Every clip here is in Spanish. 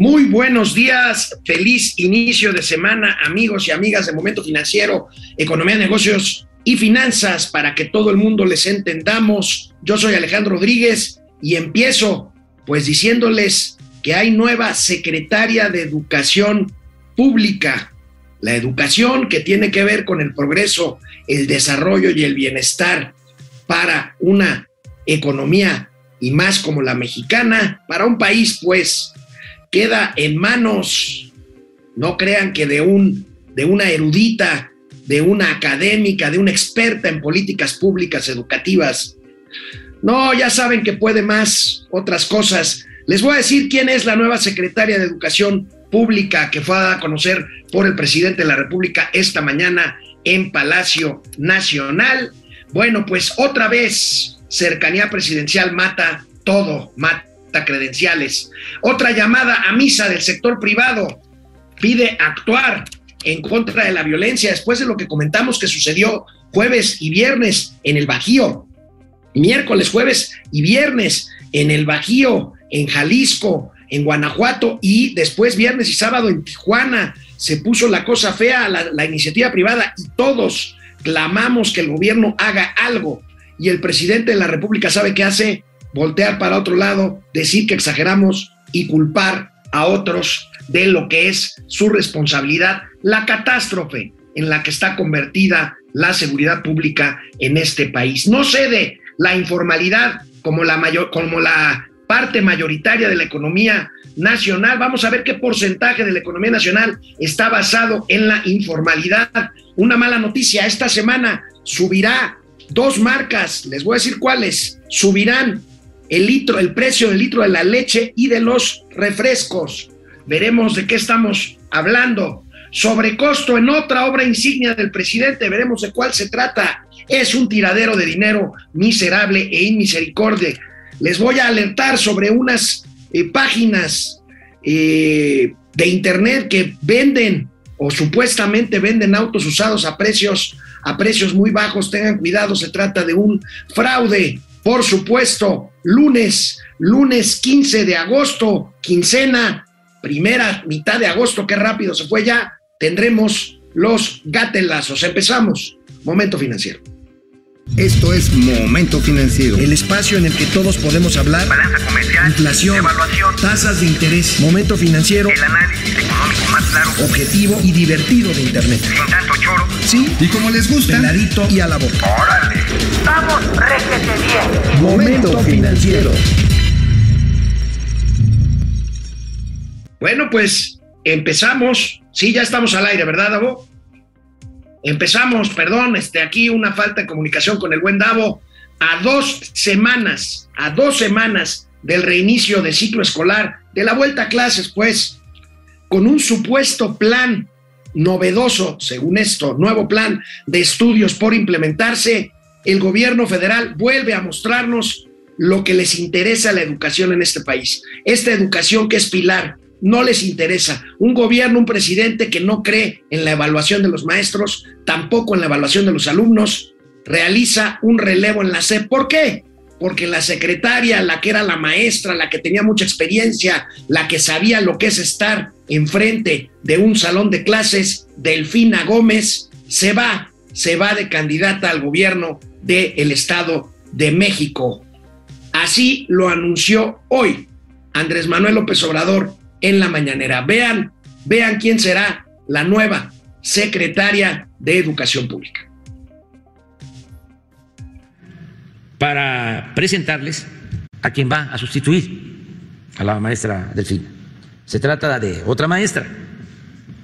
Muy buenos días, feliz inicio de semana, amigos y amigas de Momento Financiero, Economía, Negocios y Finanzas, para que todo el mundo les entendamos. Yo soy Alejandro Rodríguez y empiezo pues diciéndoles que hay nueva secretaria de Educación Pública. La educación que tiene que ver con el progreso, el desarrollo y el bienestar para una economía y más como la mexicana, para un país pues queda en manos, no crean que de, un, de una erudita, de una académica, de una experta en políticas públicas educativas. No, ya saben que puede más otras cosas. Les voy a decir quién es la nueva secretaria de Educación Pública que fue a conocer por el presidente de la República esta mañana en Palacio Nacional. Bueno, pues otra vez cercanía presidencial mata todo, mata credenciales. Otra llamada a misa del sector privado pide actuar en contra de la violencia después de lo que comentamos que sucedió jueves y viernes en el Bajío, miércoles, jueves y viernes en el Bajío, en Jalisco, en Guanajuato y después viernes y sábado en Tijuana. Se puso la cosa fea la, la iniciativa privada y todos clamamos que el gobierno haga algo. Y el presidente de la República sabe qué hace, voltear para otro lado, decir que exageramos y culpar a otros de lo que es su responsabilidad, la catástrofe en la que está convertida la seguridad pública en este país. No cede la informalidad como la, mayor, como la parte mayoritaria de la economía nacional. Vamos a ver qué porcentaje de la economía nacional está basado en la informalidad. Una mala noticia, esta semana subirá dos marcas, les voy a decir cuáles, subirán el litro, el precio del litro de la leche y de los refrescos. Veremos de qué estamos hablando. Sobrecosto en otra obra insignia del presidente, veremos de cuál se trata. Es un tiradero de dinero miserable e inmisericordia. Les voy a alertar sobre unas eh, páginas eh, de internet que venden o supuestamente venden autos usados a precios a precios muy bajos. Tengan cuidado, se trata de un fraude. Por supuesto, lunes, lunes 15 de agosto, quincena, primera mitad de agosto, qué rápido se fue ya, tendremos los gatelazos. Empezamos. Momento financiero. Esto es Momento Financiero. El espacio en el que todos podemos hablar. Balanza comercial. Inflación. Evaluación. Tasas de interés. Momento financiero. El análisis económico más claro. Objetivo y divertido de Internet. Sin tanto choro. Sí. Y como les gusta, Peladito y a la boca. ¡Órale! ¡Vamos, réjete bien! Momento financiero. Bueno, pues empezamos. Sí, ya estamos al aire, ¿verdad, Davo? Empezamos, perdón, este, aquí una falta de comunicación con el buen Davo. A dos semanas, a dos semanas del reinicio del ciclo escolar, de la vuelta a clases, pues, con un supuesto plan novedoso, según esto, nuevo plan de estudios por implementarse, el gobierno federal vuelve a mostrarnos lo que les interesa a la educación en este país. Esta educación que es pilar, no les interesa. Un gobierno, un presidente que no cree en la evaluación de los maestros, tampoco en la evaluación de los alumnos, realiza un relevo en la SEP. ¿Por qué? Porque la secretaria, la que era la maestra, la que tenía mucha experiencia, la que sabía lo que es estar enfrente de un salón de clases, Delfina Gómez, se va, se va de candidata al gobierno del Estado de México. Así lo anunció hoy Andrés Manuel López Obrador en la mañanera. Vean, vean quién será la nueva secretaria de Educación Pública. Para presentarles a quien va a sustituir a la maestra Delfina. Se trata de otra maestra,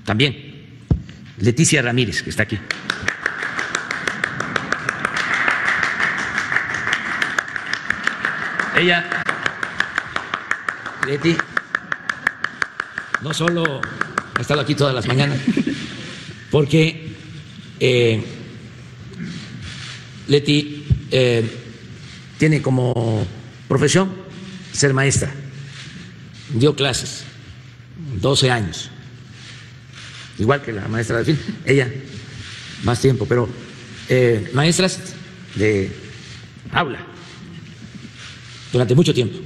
también, Leticia Ramírez, que está aquí. Ella, Leti, no solo ha estado aquí todas las mañanas, porque eh, Leti eh, tiene como profesión ser maestra, dio clases 12 años, igual que la maestra de fin, ella más tiempo, pero eh, maestras de aula durante mucho tiempo.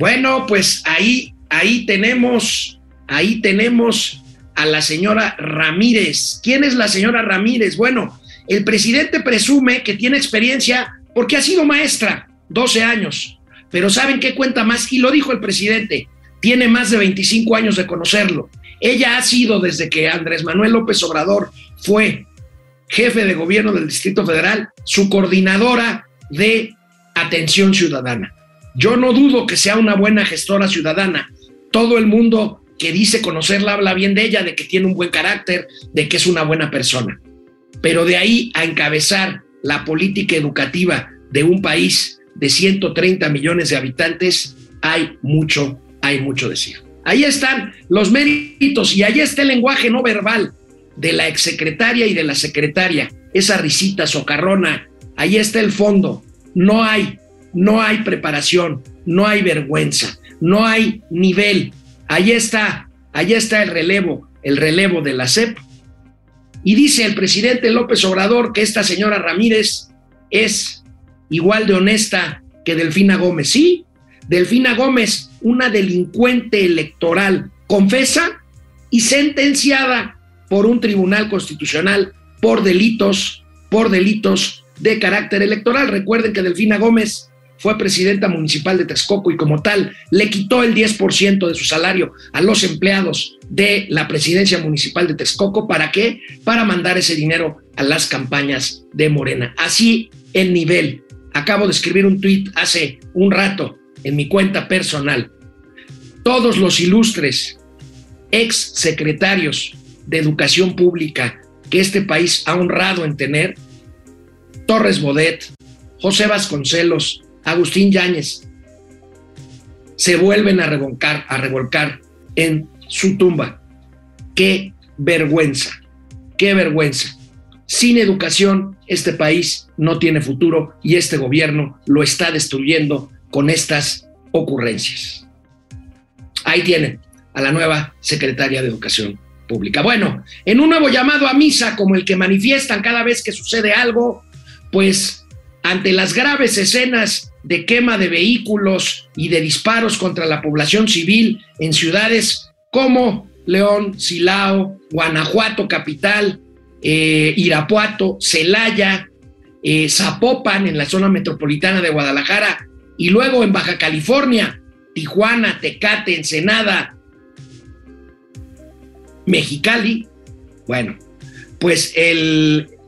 Bueno, pues ahí, ahí tenemos, ahí tenemos a la señora Ramírez. ¿Quién es la señora Ramírez? Bueno, el presidente presume que tiene experiencia porque ha sido maestra, 12 años. Pero ¿saben qué cuenta más? Y lo dijo el presidente, tiene más de 25 años de conocerlo. Ella ha sido desde que Andrés Manuel López Obrador fue jefe de gobierno del Distrito Federal, su coordinadora de atención ciudadana. Yo no dudo que sea una buena gestora ciudadana. Todo el mundo que dice conocerla habla bien de ella, de que tiene un buen carácter, de que es una buena persona. Pero de ahí a encabezar la política educativa de un país de 130 millones de habitantes, hay mucho, hay mucho decir. Ahí están los méritos y ahí está el lenguaje no verbal de la exsecretaria y de la secretaria, esa risita socarrona, ahí está el fondo. No hay, no hay preparación, no hay vergüenza, no hay nivel. Ahí está, ahí está el relevo, el relevo de la CEP. Y dice el presidente López Obrador que esta señora Ramírez es igual de honesta que Delfina Gómez. Sí, Delfina Gómez, una delincuente electoral, confesa y sentenciada por un tribunal constitucional por delitos, por delitos de carácter electoral. Recuerden que Delfina Gómez fue presidenta municipal de Texcoco y como tal le quitó el 10% de su salario a los empleados de la presidencia municipal de Texcoco. ¿Para qué? Para mandar ese dinero a las campañas de Morena. Así el nivel. Acabo de escribir un tuit hace un rato en mi cuenta personal. Todos los ilustres ex secretarios de educación pública que este país ha honrado en tener, Torres Bodet, José Vasconcelos, Agustín Yáñez, se vuelven a revolcar, a revolcar en su tumba. Qué vergüenza, qué vergüenza. Sin educación, este país no tiene futuro y este gobierno lo está destruyendo con estas ocurrencias. Ahí tienen a la nueva secretaria de Educación Pública. Bueno, en un nuevo llamado a misa como el que manifiestan cada vez que sucede algo, pues ante las graves escenas de quema de vehículos y de disparos contra la población civil en ciudades como León, Silao, Guanajuato capital, eh, Irapuato, Celaya, eh, Zapopan en la zona metropolitana de Guadalajara y luego en Baja California, Tijuana, Tecate, Ensenada, Mexicali. Bueno, pues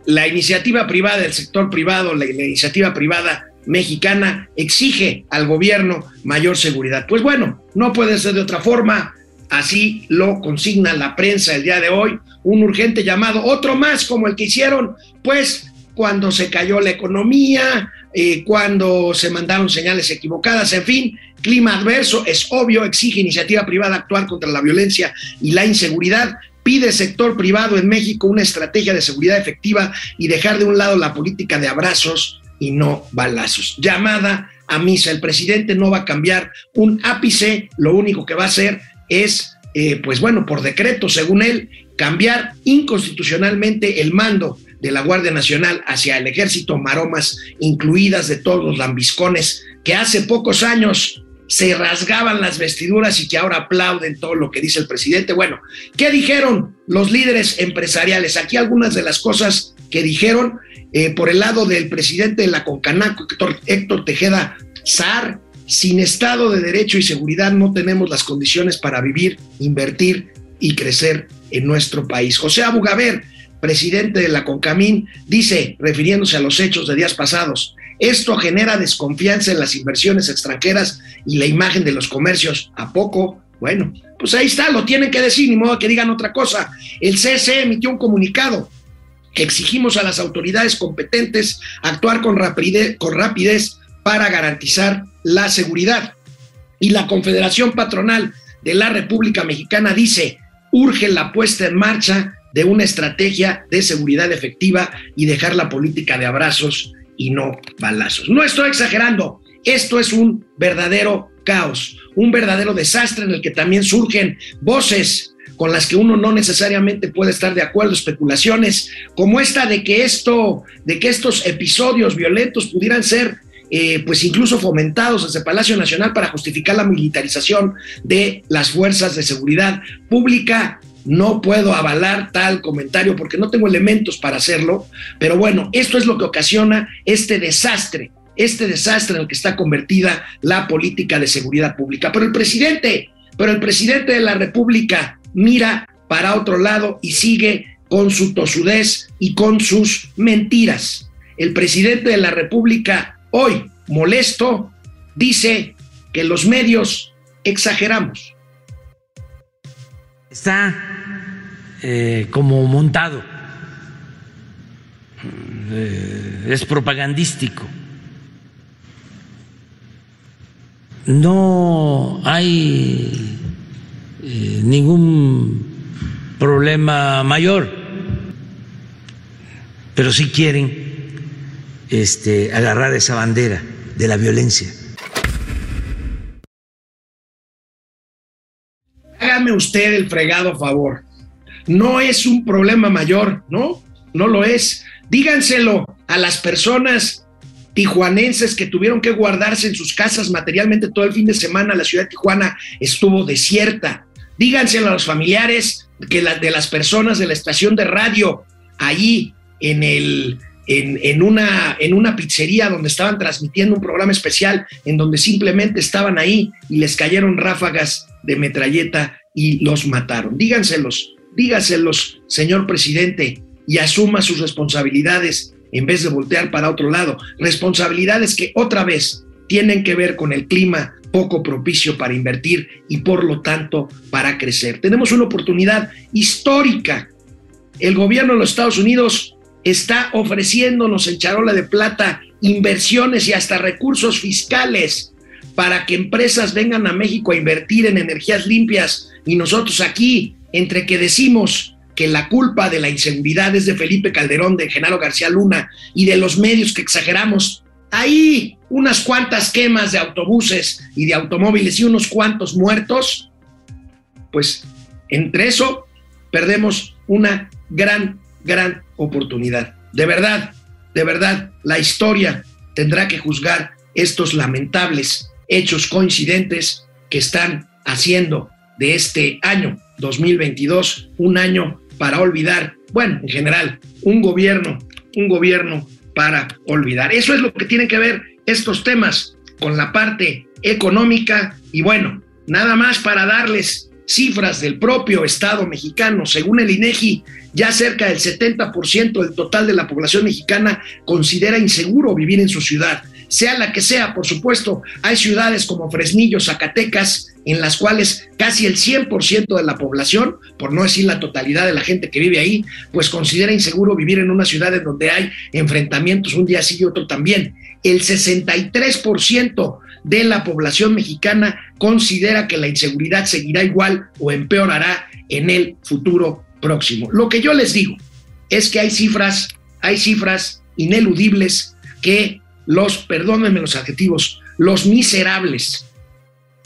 la iniciativa privada, el sector privado, la, la iniciativa privada mexicana exige al gobierno mayor seguridad. Pues bueno, no puede ser de otra forma. Así lo consigna la prensa el día de hoy, un urgente llamado, otro más como el que hicieron, pues cuando se cayó la economía, eh, cuando se mandaron señales equivocadas, en fin, clima adverso, es obvio, exige iniciativa privada actuar contra la violencia y la inseguridad, pide sector privado en México una estrategia de seguridad efectiva y dejar de un lado la política de abrazos y no balazos. Llamada a misa, el presidente no va a cambiar un ápice, lo único que va a hacer es, eh, pues bueno, por decreto, según él, cambiar inconstitucionalmente el mando de la Guardia Nacional hacia el ejército, maromas incluidas de todos los lambiscones que hace pocos años se rasgaban las vestiduras y que ahora aplauden todo lo que dice el presidente. Bueno, ¿qué dijeron los líderes empresariales? Aquí algunas de las cosas que dijeron eh, por el lado del presidente de la Concanaco, Héctor, Tejeda Sar, sin Estado de Derecho y Seguridad no tenemos las condiciones para vivir, invertir y crecer en nuestro país. José Abugaber, presidente de la CONCAMIN, dice, refiriéndose a los hechos de días pasados, esto genera desconfianza en las inversiones extranjeras y la imagen de los comercios. ¿A poco? Bueno, pues ahí está, lo tienen que decir, ni modo que digan otra cosa. El CSE emitió un comunicado exigimos a las autoridades competentes actuar con rapidez, con rapidez para garantizar la seguridad. Y la Confederación Patronal de la República Mexicana dice, urge la puesta en marcha de una estrategia de seguridad efectiva y dejar la política de abrazos y no balazos. No estoy exagerando, esto es un verdadero caos, un verdadero desastre en el que también surgen voces con las que uno no necesariamente puede estar de acuerdo, especulaciones como esta de que esto, de que estos episodios violentos pudieran ser eh, pues incluso fomentados desde Palacio Nacional para justificar la militarización de las fuerzas de seguridad pública. No puedo avalar tal comentario porque no tengo elementos para hacerlo, pero bueno, esto es lo que ocasiona este desastre, este desastre en el que está convertida la política de seguridad pública. Pero el presidente, pero el presidente de la República mira para otro lado y sigue con su tosudez y con sus mentiras. El presidente de la República, hoy molesto, dice que los medios exageramos. Está eh, como montado, eh, es propagandístico. No hay eh, ningún problema mayor pero sí quieren este, agarrar esa bandera de la violencia. Hágame usted el fregado favor. No es un problema mayor, ¿no? No lo es. Díganselo a las personas tijuanenses que tuvieron que guardarse en sus casas materialmente todo el fin de semana. La ciudad de Tijuana estuvo desierta. Díganselo a los familiares que de las personas de la estación de radio allí en, el, en, una, en una pizzería donde estaban transmitiendo un programa especial en donde simplemente estaban ahí y les cayeron ráfagas de metralleta y los mataron. Díganselos, dígaselos, señor presidente, y asuma sus responsabilidades en vez de voltear para otro lado. Responsabilidades que otra vez tienen que ver con el clima poco propicio para invertir y por lo tanto para crecer. Tenemos una oportunidad histórica. El gobierno de los Estados Unidos está ofreciéndonos en charola de plata inversiones y hasta recursos fiscales para que empresas vengan a México a invertir en energías limpias y nosotros aquí, entre que decimos que la culpa de la inseguridad es de Felipe Calderón, de Genaro García Luna y de los medios que exageramos, ahí unas cuantas quemas de autobuses y de automóviles y unos cuantos muertos, pues entre eso perdemos una gran, gran oportunidad. De verdad, de verdad, la historia tendrá que juzgar estos lamentables hechos coincidentes que están haciendo de este año 2022 un año para olvidar, bueno, en general, un gobierno, un gobierno para olvidar. Eso es lo que tienen que ver estos temas con la parte económica y bueno, nada más para darles cifras del propio Estado mexicano, según el INEGI, ya cerca del 70% del total de la población mexicana considera inseguro vivir en su ciudad, sea la que sea, por supuesto. Hay ciudades como Fresnillo, Zacatecas, en las cuales casi el 100% de la población, por no decir la totalidad de la gente que vive ahí, pues considera inseguro vivir en una ciudad en donde hay enfrentamientos un día sí y otro también. El 63% de la población mexicana considera que la inseguridad seguirá igual o empeorará en el futuro próximo. Lo que yo les digo es que hay cifras, hay cifras ineludibles que los, perdónenme los adjetivos, los miserables,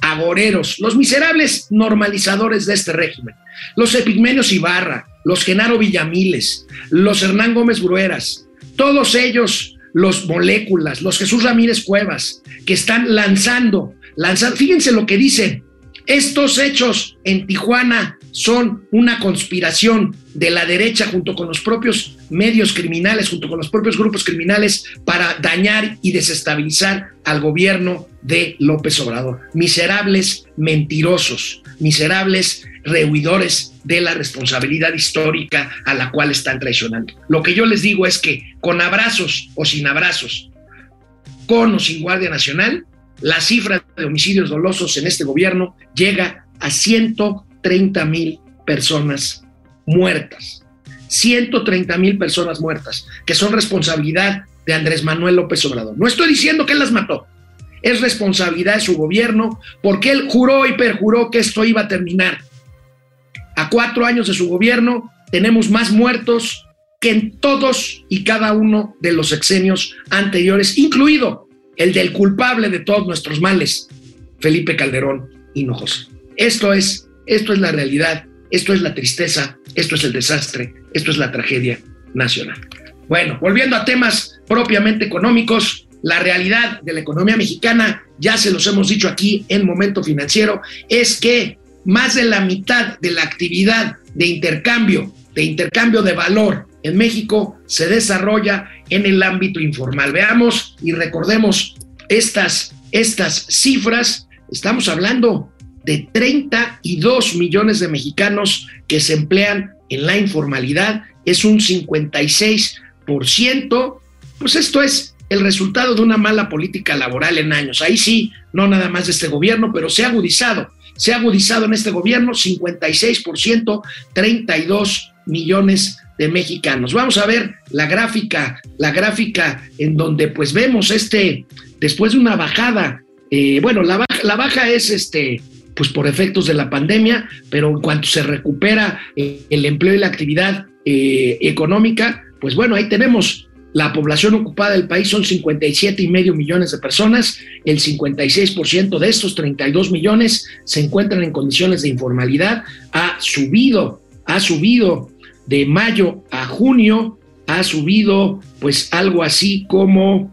agoreros, los miserables normalizadores de este régimen, los Epigmenios Ibarra, los Genaro Villamiles, los Hernán Gómez Brueras, todos ellos, los moléculas, los Jesús Ramírez Cuevas, que están lanzando, lanzando, fíjense lo que dicen, estos hechos en Tijuana son una conspiración de la derecha junto con los propios medios criminales, junto con los propios grupos criminales para dañar y desestabilizar al gobierno de López Obrador. Miserables mentirosos, miserables rehuidores de la responsabilidad histórica a la cual están traicionando. Lo que yo les digo es que con abrazos o sin abrazos, con o sin Guardia Nacional, la cifra de homicidios dolosos en este gobierno llega a 130 mil personas muertas. 130 mil personas muertas, que son responsabilidad de Andrés Manuel López Obrador. No estoy diciendo que él las mató, es responsabilidad de su gobierno, porque él juró y perjuró que esto iba a terminar. A cuatro años de su gobierno tenemos más muertos que en todos y cada uno de los sexenios anteriores, incluido el del culpable de todos nuestros males, Felipe Calderón Hinojosa. Esto es, esto es la realidad, esto es la tristeza, esto es el desastre, esto es la tragedia nacional. Bueno, volviendo a temas propiamente económicos, la realidad de la economía mexicana, ya se los hemos dicho aquí en Momento Financiero, es que más de la mitad de la actividad de intercambio, de intercambio de valor en México se desarrolla en el ámbito informal. Veamos y recordemos estas, estas cifras. Estamos hablando de 32 millones de mexicanos que se emplean en la informalidad. Es un 56%. Pues esto es el resultado de una mala política laboral en años. Ahí sí, no nada más de este gobierno, pero se ha agudizado. Se ha agudizado en este gobierno 56%, 32 millones de mexicanos. Vamos a ver la gráfica, la gráfica en donde pues vemos este, después de una bajada, eh, bueno, la la baja es este, pues por efectos de la pandemia, pero en cuanto se recupera eh, el empleo y la actividad eh, económica, pues bueno, ahí tenemos la población ocupada del país son 57 y medio millones de personas. El 56% de estos 32 millones se encuentran en condiciones de informalidad. Ha subido, ha subido de mayo a junio, ha subido pues algo así como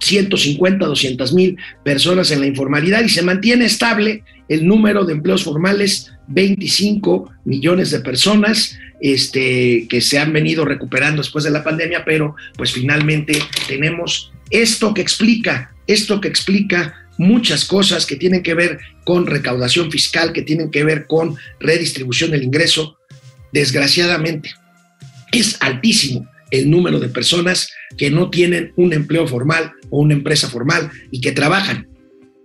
150, 200 mil personas en la informalidad y se mantiene estable el número de empleos formales, 25 millones de personas este, que se han venido recuperando después de la pandemia, pero pues finalmente tenemos esto que explica, esto que explica muchas cosas que tienen que ver con recaudación fiscal, que tienen que ver con redistribución del ingreso. Desgraciadamente, es altísimo el número de personas que no tienen un empleo formal o una empresa formal y que trabajan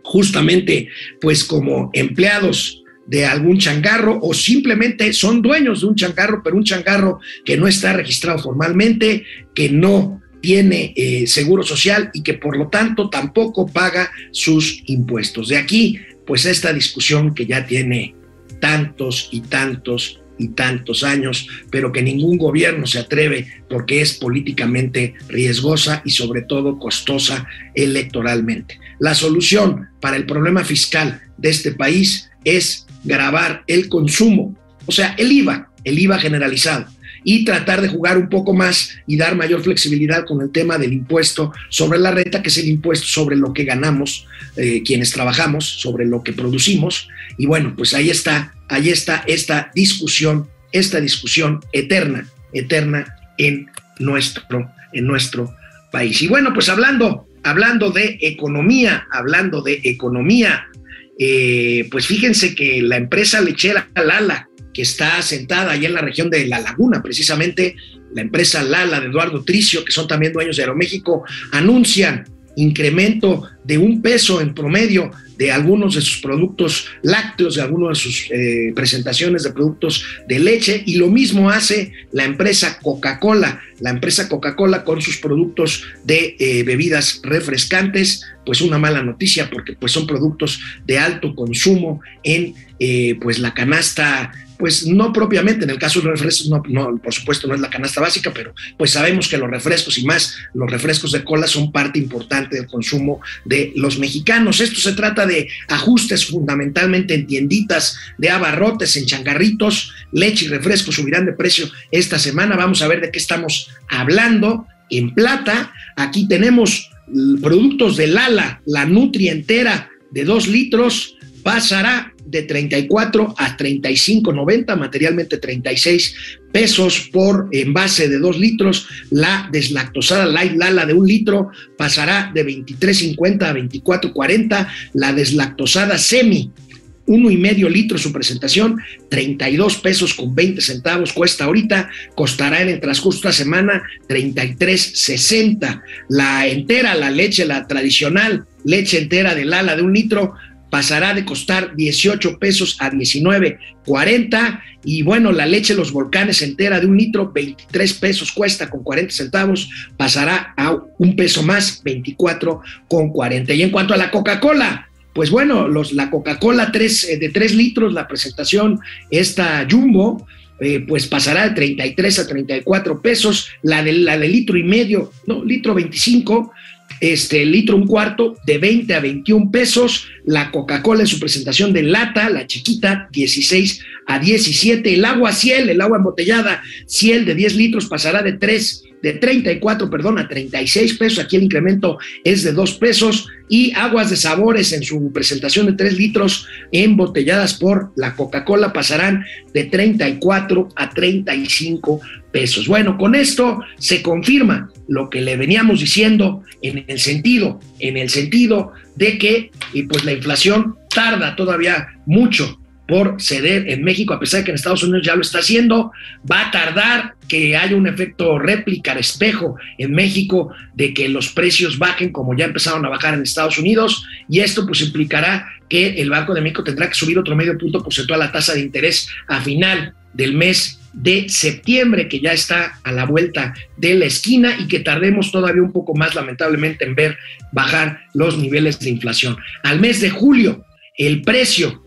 justamente pues como empleados de algún changarro o simplemente son dueños de un changarro, pero un changarro que no está registrado formalmente, que no tiene eh, seguro social y que por lo tanto tampoco paga sus impuestos. De aquí, pues esta discusión que ya tiene tantos y tantos y tantos años, pero que ningún gobierno se atreve porque es políticamente riesgosa y sobre todo costosa electoralmente. La solución para el problema fiscal de este país es grabar el consumo, o sea, el IVA, el IVA generalizado, y tratar de jugar un poco más y dar mayor flexibilidad con el tema del impuesto sobre la renta, que es el impuesto sobre lo que ganamos eh, quienes trabajamos, sobre lo que producimos. Y bueno, pues ahí está, ahí está esta discusión, esta discusión eterna, eterna en nuestro, en nuestro país. Y bueno, pues hablando, hablando de economía, hablando de economía, eh, pues fíjense que la empresa lechera Lala, que está sentada allá en la región de La Laguna, precisamente la empresa Lala de Eduardo Tricio, que son también dueños de Aeroméxico, anuncian incremento de un peso en promedio de algunos de sus productos lácteos, de algunas de sus eh, presentaciones de productos de leche, y lo mismo hace la empresa Coca-Cola, la empresa Coca-Cola con sus productos de eh, bebidas refrescantes, pues una mala noticia porque pues son productos de alto consumo en eh, pues la canasta pues no propiamente, en el caso de los refrescos, no, por supuesto no es la canasta básica, pero pues sabemos que los refrescos y más los refrescos de cola son parte importante del consumo de los mexicanos. Esto se trata de ajustes fundamentalmente en tienditas, de abarrotes, en changarritos, leche y refrescos subirán de precio esta semana. Vamos a ver de qué estamos hablando. En plata, aquí tenemos productos de Lala, la Nutri entera de dos litros, pasará de 34 a 35.90, materialmente 36 pesos por envase de 2 litros. La deslactosada Light Lala de un litro pasará de 23.50 a 24.40. La deslactosada Semi uno y medio litro su presentación, 32 pesos con 20 centavos cuesta ahorita, costará en el transcurso de esta semana 33.60. La entera, la leche, la tradicional leche entera del ala de un litro, pasará de costar 18 pesos a 19.40 y bueno, la leche Los Volcanes entera de un litro, 23 pesos cuesta con 40 centavos, pasará a un peso más, 24 con 40. Y en cuanto a la Coca-Cola, pues bueno, los, la Coca-Cola eh, de 3 litros, la presentación, esta Jumbo, eh, pues pasará de 33 a 34 pesos, la de, la de litro y medio, no, litro 25, este litro un cuarto de 20 a 21 pesos, la Coca-Cola en su presentación de lata, la chiquita, 16 a 17, el agua Ciel, el agua embotellada Ciel de 10 litros pasará de 3 de 34, perdón, a 36 pesos. Aquí el incremento es de 2 pesos. Y aguas de sabores en su presentación de 3 litros embotelladas por la Coca-Cola pasarán de 34 a 35 pesos. Bueno, con esto se confirma lo que le veníamos diciendo en el sentido, en el sentido de que y pues la inflación tarda todavía mucho por ceder en México, a pesar de que en Estados Unidos ya lo está haciendo. Va a tardar que haya un efecto réplica, espejo en México, de que los precios bajen como ya empezaron a bajar en Estados Unidos, y esto pues implicará que el Banco de México tendrá que subir otro medio punto porcentual la tasa de interés a final del mes de septiembre, que ya está a la vuelta de la esquina y que tardemos todavía un poco más, lamentablemente, en ver bajar los niveles de inflación. Al mes de julio, el precio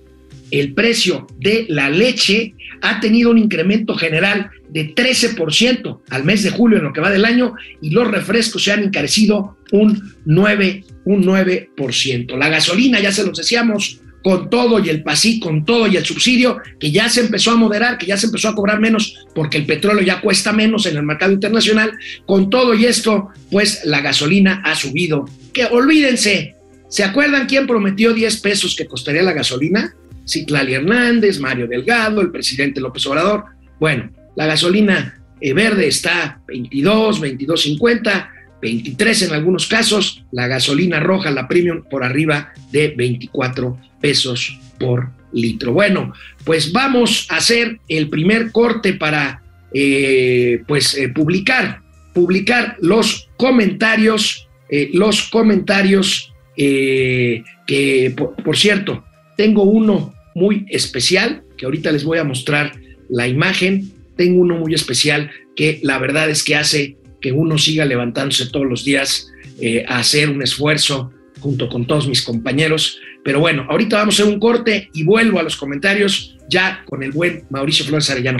el precio de la leche ha tenido un incremento general de 13% al mes de julio en lo que va del año y los refrescos se han encarecido un 9%. Un 9%. La gasolina, ya se los decíamos, con todo y el pasí, con todo y el subsidio, que ya se empezó a moderar, que ya se empezó a cobrar menos porque el petróleo ya cuesta menos en el mercado internacional, con todo y esto, pues la gasolina ha subido. Que olvídense, ¿se acuerdan quién prometió 10 pesos que costaría la gasolina? Citlali Hernández, Mario Delgado, el presidente López Obrador. Bueno, la gasolina eh, verde está 22, 22.50, 23 en algunos casos, la gasolina roja, la premium, por arriba de 24 pesos por litro. Bueno, pues vamos a hacer el primer corte para eh, pues eh, publicar, publicar los comentarios, los comentarios que, por cierto, tengo uno muy especial, que ahorita les voy a mostrar la imagen. Tengo uno muy especial que la verdad es que hace que uno siga levantándose todos los días eh, a hacer un esfuerzo junto con todos mis compañeros. Pero bueno, ahorita vamos a hacer un corte y vuelvo a los comentarios ya con el buen Mauricio Flores Arellano.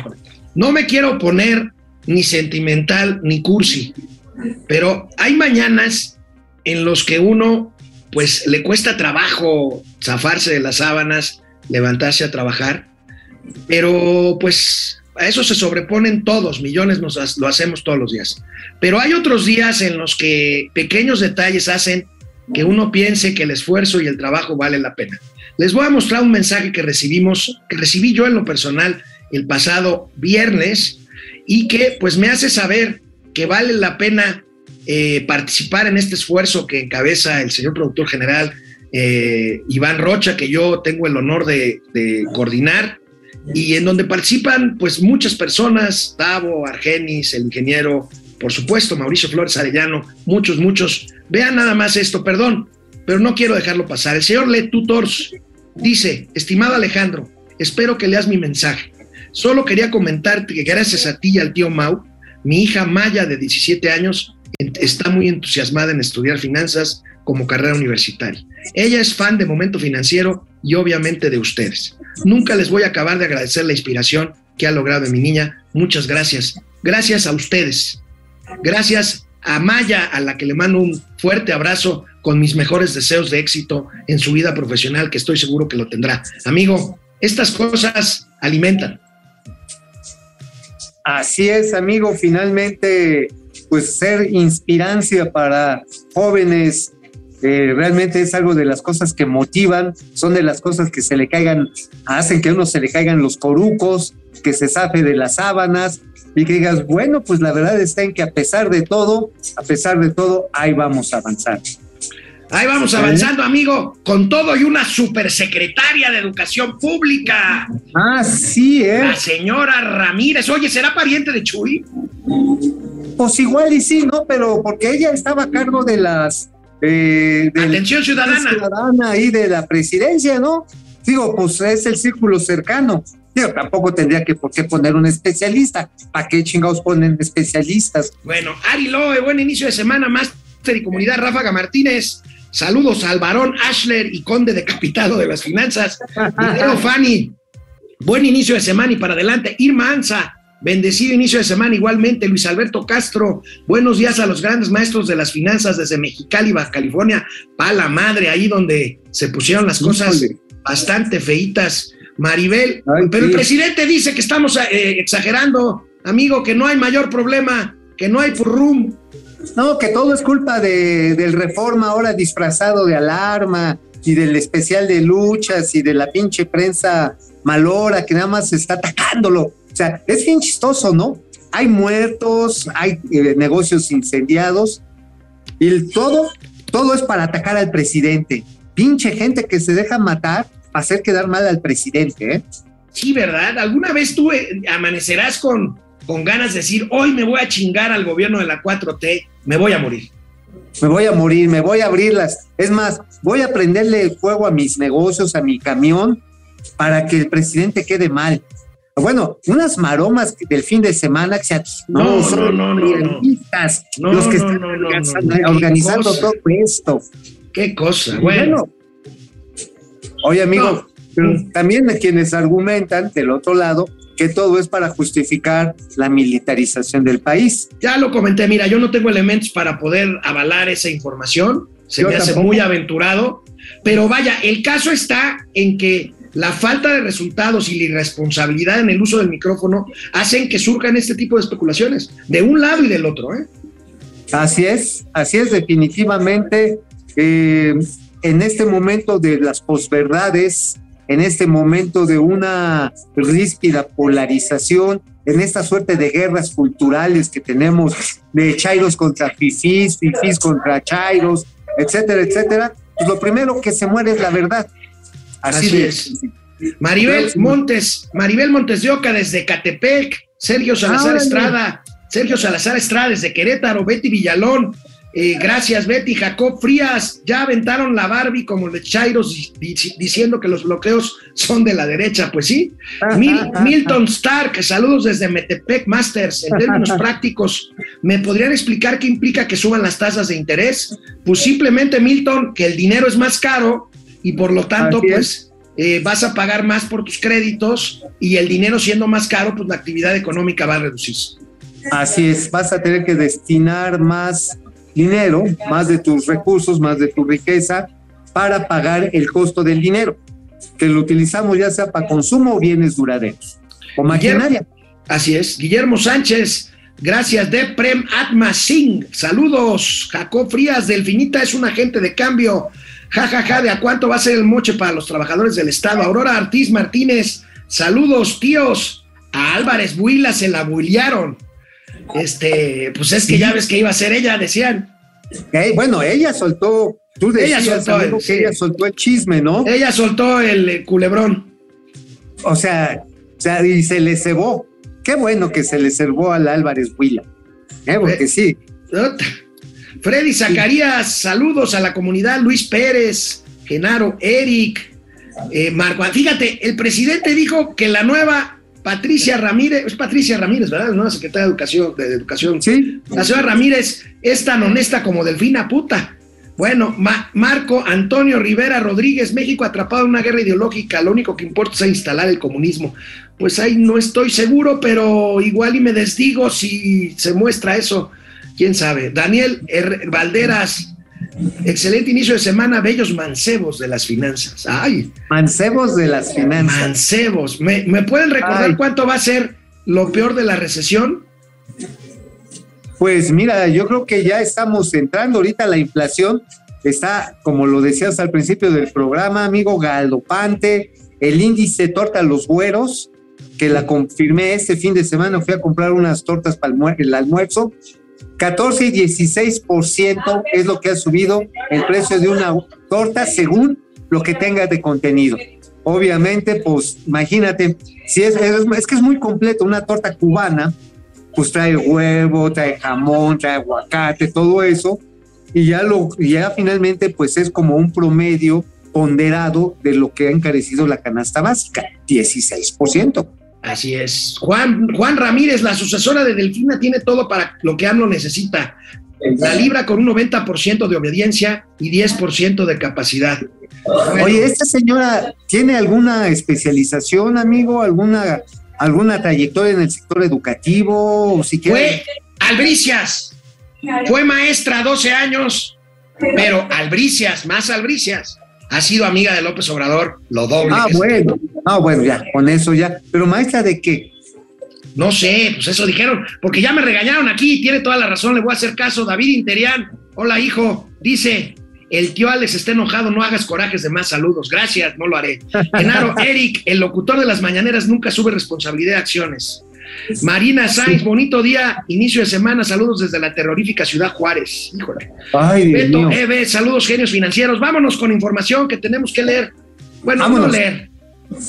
No me quiero poner ni sentimental ni cursi, pero hay mañanas en los que uno pues le cuesta trabajo zafarse de las sábanas, levantarse a trabajar, pero pues a eso se sobreponen todos, millones nos lo hacemos todos los días. Pero hay otros días en los que pequeños detalles hacen que uno piense que el esfuerzo y el trabajo vale la pena. Les voy a mostrar un mensaje que recibimos, que recibí yo en lo personal el pasado viernes y que pues me hace saber que vale la pena eh, participar en este esfuerzo que encabeza el señor productor general eh, Iván Rocha, que yo tengo el honor de, coordinar, y en donde participan pues muchas personas, Tavo, Argenis, el ingeniero, por supuesto, Mauricio Flores Arellano, muchos, muchos. Vean nada más esto, perdón, pero no quiero dejarlo pasar. El señor Le Tutors dice, estimado Alejandro, espero que leas mi mensaje. Solo quería comentarte que gracias a ti y al tío Mau, mi hija Maya de 17 años está muy entusiasmada en estudiar finanzas como carrera universitaria. Ella es fan de Momento Financiero y obviamente de ustedes. Nunca les voy a acabar de agradecer la inspiración que ha logrado mi niña. Muchas gracias. Gracias a ustedes. Gracias a Maya, a la que le mando un fuerte abrazo con mis mejores deseos de éxito en su vida profesional, que estoy seguro que lo tendrá. Amigo, estas cosas alimentan. Así es, amigo. Finalmente, pues ser inspirancia para jóvenes eh, realmente es algo de las cosas que motivan, son de las cosas que se le caigan, hacen que a uno se le caigan los corucos, que se zafe de las sábanas y que digas, bueno, pues la verdad está en que a pesar de todo, a pesar de todo, ahí vamos a avanzar. Ahí vamos avanzando, amigo, con todo y una supersecretaria de Educación Pública. Ah, sí, ¿eh? La señora Ramírez. Oye, ¿será pariente de Chuy? Pues igual y sí, ¿no? Pero porque ella estaba a cargo de las... Eh, de Atención ciudadana. Ciudadana ahí de la presidencia, ¿no? Digo, pues es el círculo cercano. Digo, tampoco tendría que por qué poner un especialista. ¿Para qué chingados ponen especialistas? Bueno, Ari Loe, buen inicio de semana, máster y comunidad Ráfaga Martínez. Saludos al varón Ashler y conde decapitado de las finanzas. Fanny, buen inicio de semana y para adelante. Irma Anza, Bendecido inicio de semana igualmente, Luis Alberto Castro. Buenos días a los grandes maestros de las finanzas desde Mexicali, Baja California. Pa' la madre, ahí donde se pusieron las cosas bastante feitas. Maribel, pero el presidente dice que estamos eh, exagerando, amigo, que no hay mayor problema que no hay purrum. No, que todo es culpa de, del reforma ahora disfrazado de alarma y del especial de luchas y de la pinche prensa malora que nada más está atacándolo. O sea, es bien chistoso, ¿no? Hay muertos, hay eh, negocios incendiados y todo, todo es para atacar al presidente. Pinche gente que se deja matar para hacer quedar mal al presidente, ¿eh? Sí, ¿verdad? ¿Alguna vez tú eh, amanecerás con, con ganas de decir, hoy me voy a chingar al gobierno de la 4T, me voy a morir? Me voy a morir, me voy a abrirlas. Es más, voy a prenderle el fuego a mis negocios, a mi camión, para que el presidente quede mal. Bueno, unas maromas del fin de semana que se No, no, son no, no, los que están organizando, todo esto. Qué cosa. Bueno, oye, amigo, pero también hay quienes argumentan del otro lado que todo es para justificar la militarización del país. ya lo comenté, mira, yo no tengo elementos para poder avalar esa información, se Yo me hace muy aventurado, pero vaya, el caso está en que la falta de resultados y la irresponsabilidad en el uso del micrófono hacen que surjan este tipo de especulaciones, de un lado y del otro, ¿eh? Así es, así es definitivamente. eh, en este momento de las posverdades, en este momento de una ríspida polarización, en esta suerte de guerras culturales que tenemos de chairos contra fifís, fifís contra chairos, etcétera, etcétera, pues lo primero que se muere es la verdad. Así, es. Maribel Montes, Maribel Montes de Oca desde Catepec, Sergio Salazar. Estrada, Sergio Salazar Estrada desde Querétaro, Betty Villalón, eh, gracias Betty, Jacob Frías, ya aventaron la Barbie como de Chairos di- di- diciendo que los bloqueos son de la derecha, pues sí. Mil- Milton Stark, saludos desde Metepec Masters, en términos prácticos, ¿me podrían explicar qué implica que suban las tasas de interés? Pues simplemente Milton, que el dinero es más caro y por lo tanto, pues eh, vas a pagar más por tus créditos y el dinero siendo más caro, pues la actividad económica va a reducirse. Así es, vas a tener que destinar más dinero, más de tus recursos, más de tu riqueza para pagar el costo del dinero, que lo utilizamos ya sea para consumo o bienes duraderos o maquinaria. Así es. Guillermo Sánchez, gracias. Deprem Atma Singh, saludos. Jacob Frías, Delfinita es un agente de cambio. Ja, ja, ja, ¿de a cuánto va a ser el moche para los trabajadores del Estado? Aurora Ortiz Martínez, saludos, tíos. A Álvarez Buila se la builearon. Este, pues es que ya ves que iba a ser ella, decían. Eh, bueno, ella soltó, tú Ella decías soltó amigo, el- sí. ella soltó el chisme, ¿no? Ella soltó el eh, culebrón. O sea, o sea, y se le cebó. Qué bueno que se le cebó al Álvarez Huila. ¿eh? Porque Eh. sí. Freddy Zacarías, saludos a la comunidad. Luis Pérez, Genaro, Eric, eh, Marco. Fíjate, el presidente dijo que la nueva Patricia Ramírez, es Patricia Ramírez, ¿verdad? La nueva secretaria de Educación. De educación. sí, La señora Ramírez es tan honesta como Delfina puta. Bueno, Ma- Marco Antonio Rivera Rodríguez, México atrapado en una guerra ideológica, lo único que importa es instalar el comunismo. Pues ahí no estoy seguro, pero igual y me desdigo si se muestra eso. ¿Quién sabe? Daniel R. Valderas, excelente inicio de semana, bellos mancebos de las finanzas. Ay, mancebos de las finanzas. mancebos. ¿Me, me pueden recordar Ay. cuánto va a ser lo peor de la recesión? Pues mira, yo creo que ya estamos entrando ahorita la inflación está, como lo decías al principio del programa, amigo, galopante, el índice torta a los güeros, que la confirmé este fin de semana, fui a comprar unas tortas para el almuerzo, 14 y 16% es lo que ha subido el precio de una torta según lo que tenga de contenido. Obviamente, pues imagínate, si es, es, que es muy completo, una torta cubana, pues trae huevo, trae jamón, trae aguacate, todo eso, y ya lo, ya finalmente pues es como un promedio ponderado de lo que ha encarecido la canasta básica, 16%. Así es. Juan, Juan Ramírez, la sucesora de Delfina, tiene todo para lo que AMLO necesita. La libra con un 90% de obediencia y 10% de capacidad. Bueno, Oye, ¿esta señora tiene alguna especialización, amigo? ¿Alguna, alguna trayectoria en el sector educativo? O siquiera... fue Albricias. Fue maestra 12 años, pero Albricias, más Albricias. Ha sido amiga de López Obrador, lo doble. Ah, bueno. Ah, bueno, ya, con eso ya. Pero maestra de qué? No sé, pues eso dijeron, porque ya me regañaron aquí, tiene toda la razón, le voy a hacer caso. David Interián, hola hijo, dice, el tío Alex está enojado, no hagas corajes de más saludos. Gracias, no lo haré. Genaro, Eric, el locutor de las mañaneras nunca sube responsabilidad de acciones. Marina Sainz, bonito día, inicio de semana, saludos desde la terrorífica ciudad Juárez. Híjole. Ay, Dios Beto mío. Eve, saludos genios financieros. Vámonos con información que tenemos que leer. Bueno, Vámonos. no leer,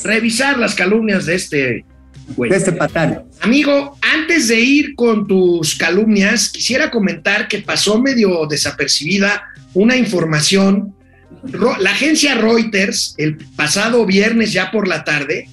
revisar las calumnias de este güey. De este patán. Amigo, antes de ir con tus calumnias, quisiera comentar que pasó medio desapercibida una información. La agencia Reuters, el pasado viernes ya por la tarde,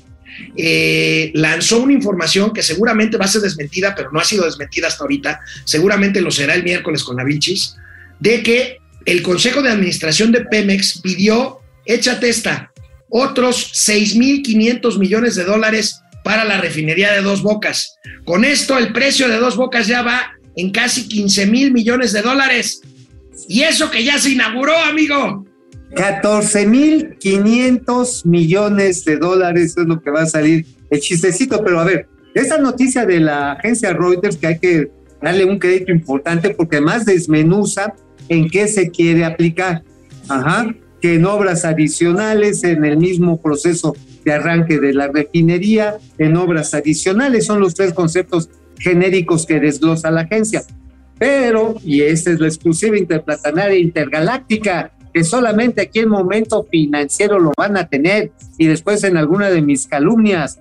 eh, lanzó una información que seguramente va a ser desmentida, pero no ha sido desmentida hasta ahorita, seguramente lo será el miércoles con la Vilchis, de que el Consejo de Administración de Pemex pidió, échate esta, otros 6.500 millones de dólares para la refinería de Dos Bocas. Con esto el precio de Dos Bocas ya va en casi 15 mil millones de dólares. Y eso que ya se inauguró, amigo. 14.500 millones de dólares es lo que va a salir el chistecito. Pero a ver, esta noticia de la agencia Reuters que hay que darle un crédito importante porque además desmenuza en qué se quiere aplicar. Ajá, que en obras adicionales, en el mismo proceso de arranque de la refinería, en obras adicionales, son los tres conceptos genéricos que desglosa la agencia. Pero, y esta es la exclusiva interplatanaria intergaláctica, que solamente aquí en momento financiero lo van a tener y después en alguna de mis calumnias.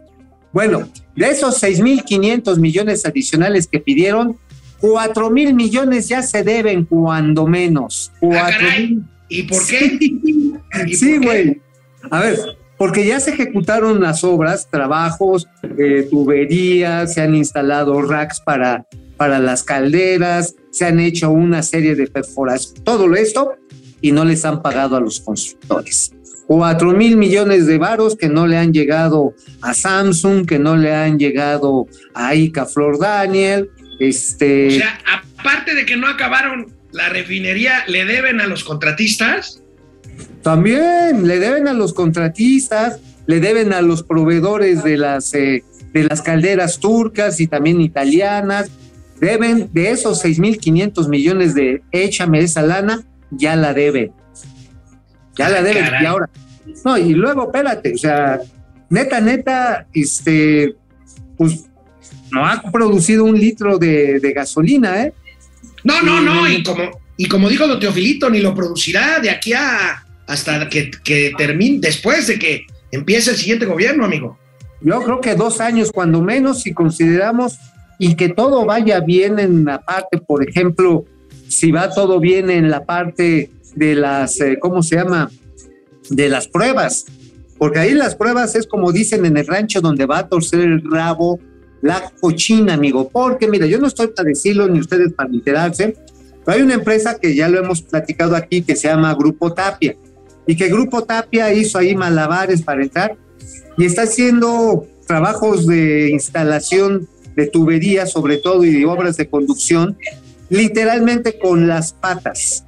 Bueno, de esos 6.500 millones adicionales que pidieron, 4 mil millones ya se deben cuando menos. Ah, 4 caray. mil. ¿Y por qué? ¿Y Sí, güey. A ver, porque ya se ejecutaron las obras, trabajos, eh, tuberías, se han instalado racks para, para las calderas, se han hecho una serie de perforaciones, todo esto, y no les han pagado a los constructores. Cuatro mil millones de varos que no le han llegado a Samsung, que no le han llegado a Ica Flor Daniel, este... O sea, aparte de que no acabaron la refinería, ¿le deben a los contratistas? También le deben a los contratistas, le deben a los proveedores de las, eh, de las calderas turcas y también italianas. Deben de esos 6.500 millones de échame esa lana, ya la deben. Ya la caray. Y ahora, no, y luego, espérate, o sea, neta, neta, este, pues no ha producido un litro de, de gasolina, ¿eh? No, no, no. Y como, y como dijo Don Teofilito, ni lo producirá de aquí a hasta que, que termine, después de que empiece el siguiente gobierno, amigo. Yo creo que dos años cuando menos si consideramos y que todo vaya bien en la parte, por ejemplo, si va todo bien en la parte de las, eh, ¿cómo se llama? De las pruebas. Porque ahí las pruebas es como dicen en el rancho donde va a torcer el rabo la cochina, amigo. Porque mira, yo no estoy para decirlo ni ustedes para enterarse, pero hay una empresa que ya lo hemos platicado aquí que se llama Grupo Tapia. Y que Grupo Tapia hizo ahí malabares para entrar y está haciendo trabajos de instalación de tuberías sobre todo y de obras de conducción literalmente con las patas,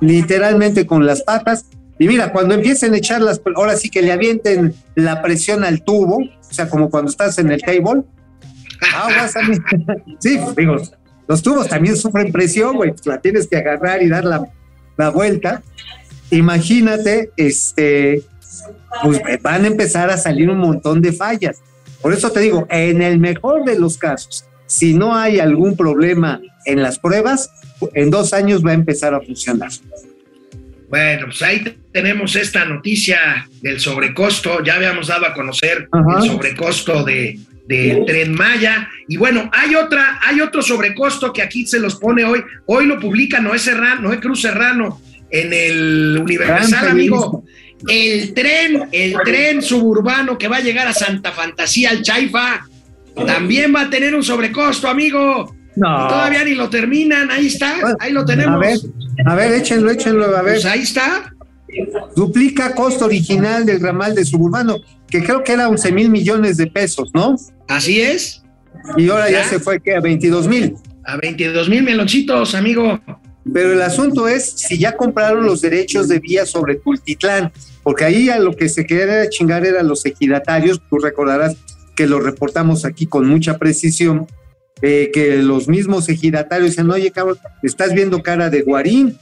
literalmente con las patas. Y mira, cuando empiecen a echar las, ahora sí que le avienten la presión al tubo, o sea, como cuando estás en el table. Aguas, amigo. Sí, digo, los tubos también sufren presión, güey, pues la tienes que agarrar y dar la, la vuelta. Imagínate, este, pues van a empezar a salir un montón de fallas. Por eso te digo, en el mejor de los casos, si no hay algún problema en las pruebas, en dos años va a empezar a funcionar. Bueno, pues ahí te- tenemos esta noticia del sobrecosto. Ya habíamos dado a conocer Ajá. el sobrecosto de, de Tren Maya. Y bueno, hay otra, hay otro sobrecosto que aquí se los pone hoy. Hoy lo publica Noé Serrano, Noé Cruz Serrano en el Universal, amigo. El tren, el tren suburbano que va a llegar a Santa Fantasía, al Chaifa, también va a tener un sobrecosto, amigo. No. Todavía ni lo terminan, ahí está, ahí lo tenemos. A ver, a ver, échenlo, échenlo, a ver. Pues ahí está. Duplica costo original del ramal de suburbano, que creo que era 11 mil millones de pesos, ¿no? Así es. Y ahora ya Ya. se fue ¿qué? a 22 mil. A 22 mil meloncitos, amigo. Pero el asunto es si ya compraron los derechos de vía sobre Tultitlán, porque ahí a lo que se quería chingar eran los ejidatarios, tú recordarás que lo reportamos aquí con mucha precisión, eh, que los mismos ejidatarios dicen, oye, cabrón, estás viendo cara de guarín,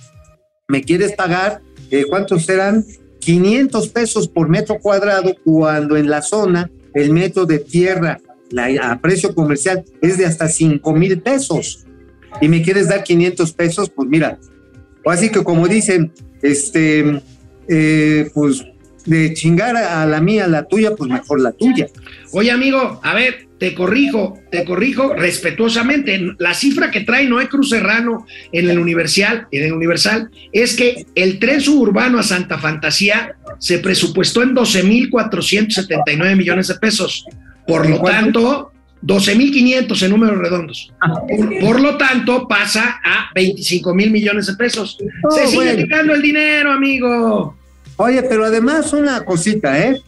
¿me quieres pagar? Eh, ¿Cuántos serán? 500 pesos por metro cuadrado cuando en la zona el metro de tierra a precio comercial es de hasta 5 mil pesos. Y me quieres dar 500 pesos, pues mira, así que como dicen, este, eh, pues de chingar a la mía, la tuya, pues mejor la tuya. Oye, amigo, a ver, te corrijo, te corrijo respetuosamente. La cifra que trae Noé Cruz Serrano en el Universal, en el Universal, es que el tren suburbano a Santa Fantasía se presupuestó en 12.479 millones de pesos. Por lo tanto, 12.500 en números redondos. Por, por, lo tanto, pasa a 25 mil millones de pesos. Oh, se sigue bueno. quitando el dinero, amigo. Oye, pero además una cosita, ¿eh?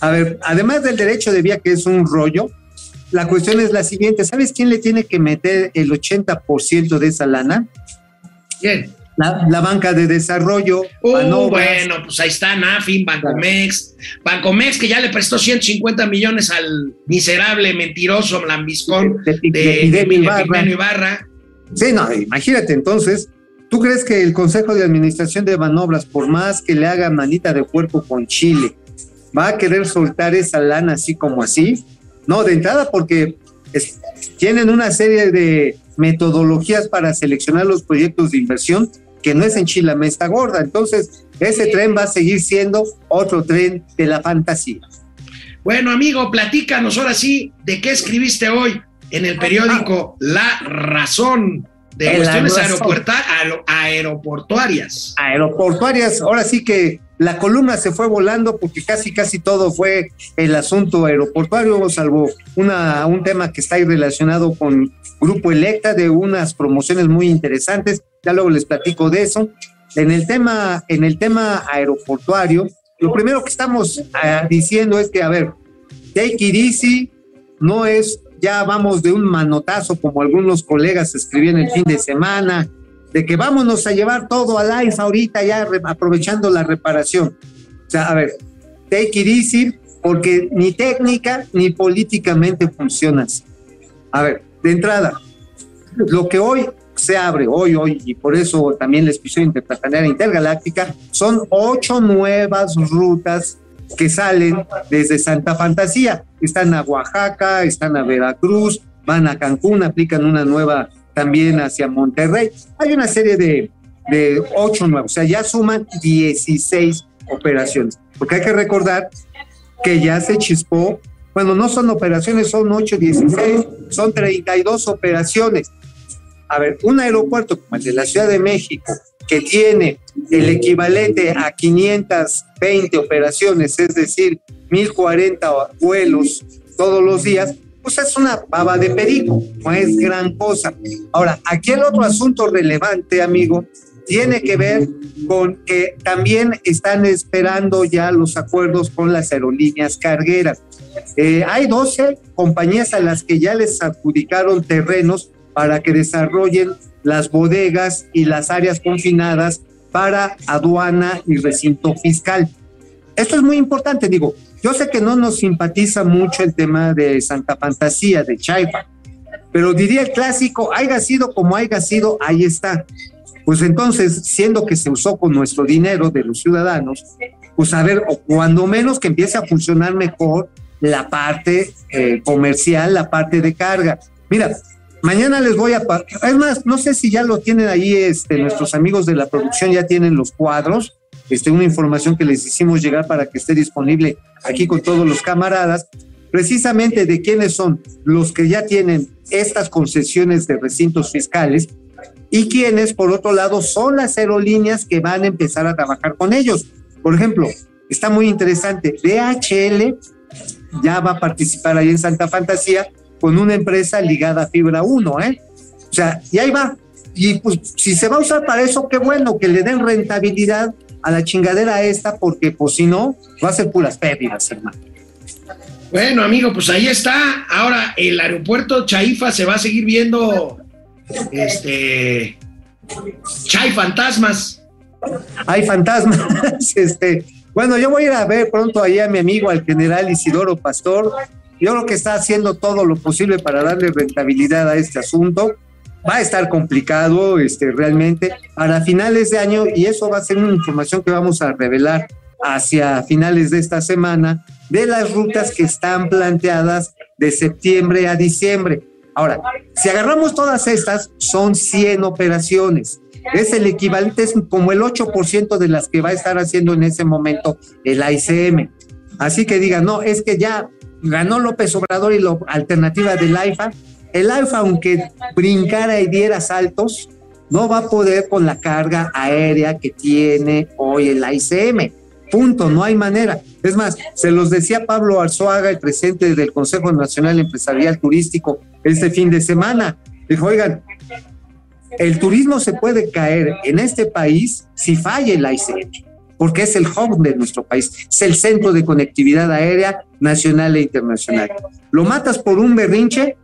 A ver, además del derecho de vía, que es un rollo, la cuestión es la siguiente. ¿Sabes quién le tiene que meter el 80% de esa lana? Bien. La, la banca de desarrollo. Uh, bueno, pues ahí está Nafin, Bancomex. Bancomex que ya le prestó 150 millones al miserable, mentiroso, lambiscón De- de, de- Ibarra. Sí, no, imagínate entonces. ¿Tú crees que el Consejo de Administración de Banobras, por más que le haga manita de cuerpo con Chile, va a querer soltar esa lana así como así? No, de entrada porque es- tienen una serie de metodologías para seleccionar los proyectos de inversión que no es en Chile Mesta Gorda. Entonces, ese tren va a seguir siendo otro tren de la fantasía. Bueno, amigo, platícanos ahora sí de qué escribiste hoy en el periódico La Razón de cuestiones aeropuerta- aero- aeroportuarias. aeroportuarias. Ahora sí que la columna se fue volando porque casi, casi todo fue el asunto aeroportuario, salvo una, un tema que está ahí relacionado con Grupo Electa de unas promociones muy interesantes. Ya luego les platico de eso. En el tema, en el tema aeroportuario, lo primero que estamos ah, diciendo es que, a ver, take it easy no es ya vamos de un manotazo como algunos colegas escribían el fin de semana, de que vámonos a llevar todo al live ahorita ya aprovechando la reparación. O sea, a ver, take it easy porque ni técnica ni políticamente funciona así. A ver, de entrada, lo que hoy se abre, hoy, hoy, y por eso también la expresión interplanetaria intergaláctica, son ocho nuevas rutas que salen desde Santa Fantasía. Están a Oaxaca, están a Veracruz, van a Cancún, aplican una nueva también hacia Monterrey. Hay una serie de, de ocho nuevos, o sea, ya suman 16 operaciones. Porque hay que recordar que ya se chispó, bueno, no son operaciones, son 8, 16, son 32 operaciones. A ver, un aeropuerto como el de la Ciudad de México, que tiene el equivalente a 520 operaciones, es decir, 1040 vuelos todos los días, pues es una pava de perico, no es gran cosa. Ahora, aquí el otro asunto relevante, amigo, tiene que ver con que también están esperando ya los acuerdos con las aerolíneas cargueras. Eh, hay 12 compañías a las que ya les adjudicaron terrenos para que desarrollen las bodegas y las áreas confinadas para aduana y recinto fiscal. Esto es muy importante, digo, yo sé que no nos simpatiza mucho el tema de Santa Fantasía, de Chaifa, pero diría el clásico, haya sido como haya sido, ahí está. Pues entonces, siendo que se usó con nuestro dinero de los ciudadanos, pues a ver, o cuando menos que empiece a funcionar mejor la parte eh, comercial, la parte de carga. Mira, mañana les voy a... Es más, no sé si ya lo tienen ahí, este, nuestros amigos de la producción ya tienen los cuadros, este, una información que les hicimos llegar para que esté disponible aquí con todos los camaradas, precisamente de quiénes son los que ya tienen estas concesiones de recintos fiscales y quienes, por otro lado, son las aerolíneas que van a empezar a trabajar con ellos. Por ejemplo, está muy interesante, DHL ya va a participar ahí en Santa Fantasía con una empresa ligada a Fibra 1, ¿eh? O sea, y ahí va. Y pues si se va a usar para eso, qué bueno, que le den rentabilidad a la chingadera esta, porque pues si no, va a ser puras pérdidas, hermano. Bueno, amigo, pues ahí está. Ahora el aeropuerto Chaifa se va a seguir viendo este Chai fantasmas. Hay fantasmas, este. Bueno, yo voy a ir a ver pronto ahí a mi amigo, al general Isidoro Pastor, yo creo que está haciendo todo lo posible para darle rentabilidad a este asunto. Va a estar complicado este, realmente para finales de año y eso va a ser una información que vamos a revelar hacia finales de esta semana de las rutas que están planteadas de septiembre a diciembre. Ahora, si agarramos todas estas, son 100 operaciones. Es el equivalente, es como el 8% de las que va a estar haciendo en ese momento el ICM. Así que digan, no, es que ya ganó López Obrador y la alternativa del AIFA. El AIFA, aunque brincara y diera saltos, no va a poder con la carga aérea que tiene hoy el ICM. Punto, no hay manera. Es más, se los decía Pablo Arzuaga, el presidente del Consejo Nacional Empresarial Turístico, este fin de semana. Dijo, oigan, el turismo se puede caer en este país si falla el ICM, porque es el hub de nuestro país, es el centro de conectividad aérea nacional e internacional. Lo matas por un berrinche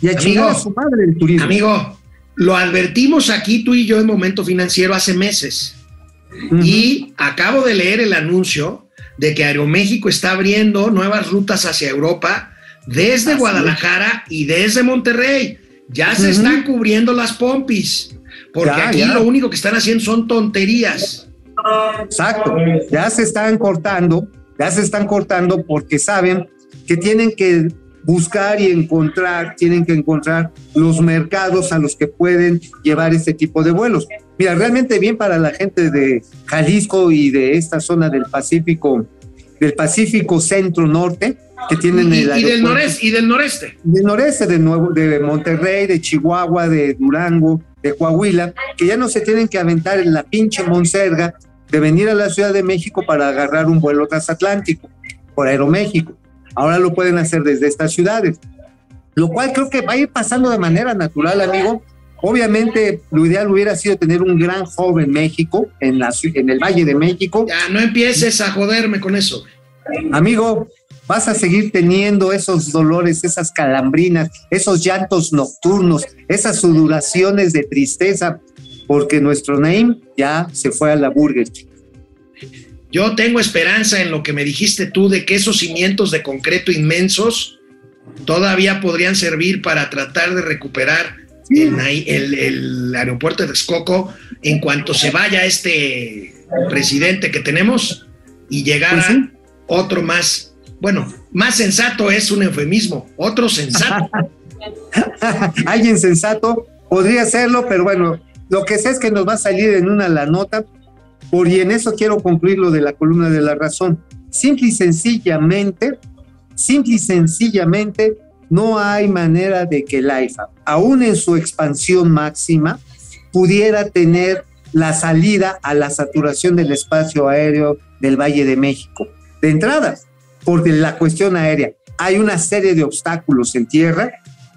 y a chingar a su madre el turismo. Amigo, lo advertimos aquí tú y yo en Momento Financiero hace meses. Y acabo de leer el anuncio de que Aeroméxico está abriendo nuevas rutas hacia Europa desde Guadalajara y desde Monterrey. Ya se están cubriendo las pompis, porque Ya, aquí ya. lo único que están haciendo son tonterías. Exacto, ya se están cortando, ya se están cortando porque saben que tienen que buscar y encontrar, tienen que encontrar los mercados a los que pueden llevar este tipo de vuelos. Mira, realmente bien para la gente de Jalisco y de esta zona del Pacífico, del Pacífico Centro Norte, que tienen Y, el y del noreste, y del noreste. del noreste de nuevo de Monterrey, de Chihuahua, de Durango, de Coahuila, que ya no se tienen que aventar en la pinche monserga de venir a la Ciudad de México para agarrar un vuelo transatlántico por Aeroméxico. Ahora lo pueden hacer desde estas ciudades, lo cual creo que va a ir pasando de manera natural, amigo. Obviamente, lo ideal hubiera sido tener un gran hub en México, en, la, en el Valle de México, Ya, no empieces a joderme con eso. Amigo, vas a seguir teniendo esos dolores, esas calambrinas, esos llantos nocturnos, esas sudoraciones de tristeza, porque nuestro name ya se fue a la Burger King. Yo tengo esperanza en lo que me dijiste tú de que esos cimientos de concreto inmensos todavía podrían servir para tratar de recuperar el, Nai- el- el aeropuerto de Texcoco en cuanto se vaya este presidente que tenemos y llegara Pues sí. otro más, bueno, más sensato es un eufemismo, otro sensato. Alguien sensato podría hacerlo, pero bueno, lo que sé es que nos va a salir en una la nota, por y en eso quiero concluir lo de la columna de la razón. Simple y sencillamente, simple y sencillamente, no hay manera de que el AIFA, aún en su expansión máxima, pudiera tener la salida a la saturación del espacio aéreo del Valle de México. De entrada, porque la cuestión aérea, hay una serie de obstáculos en tierra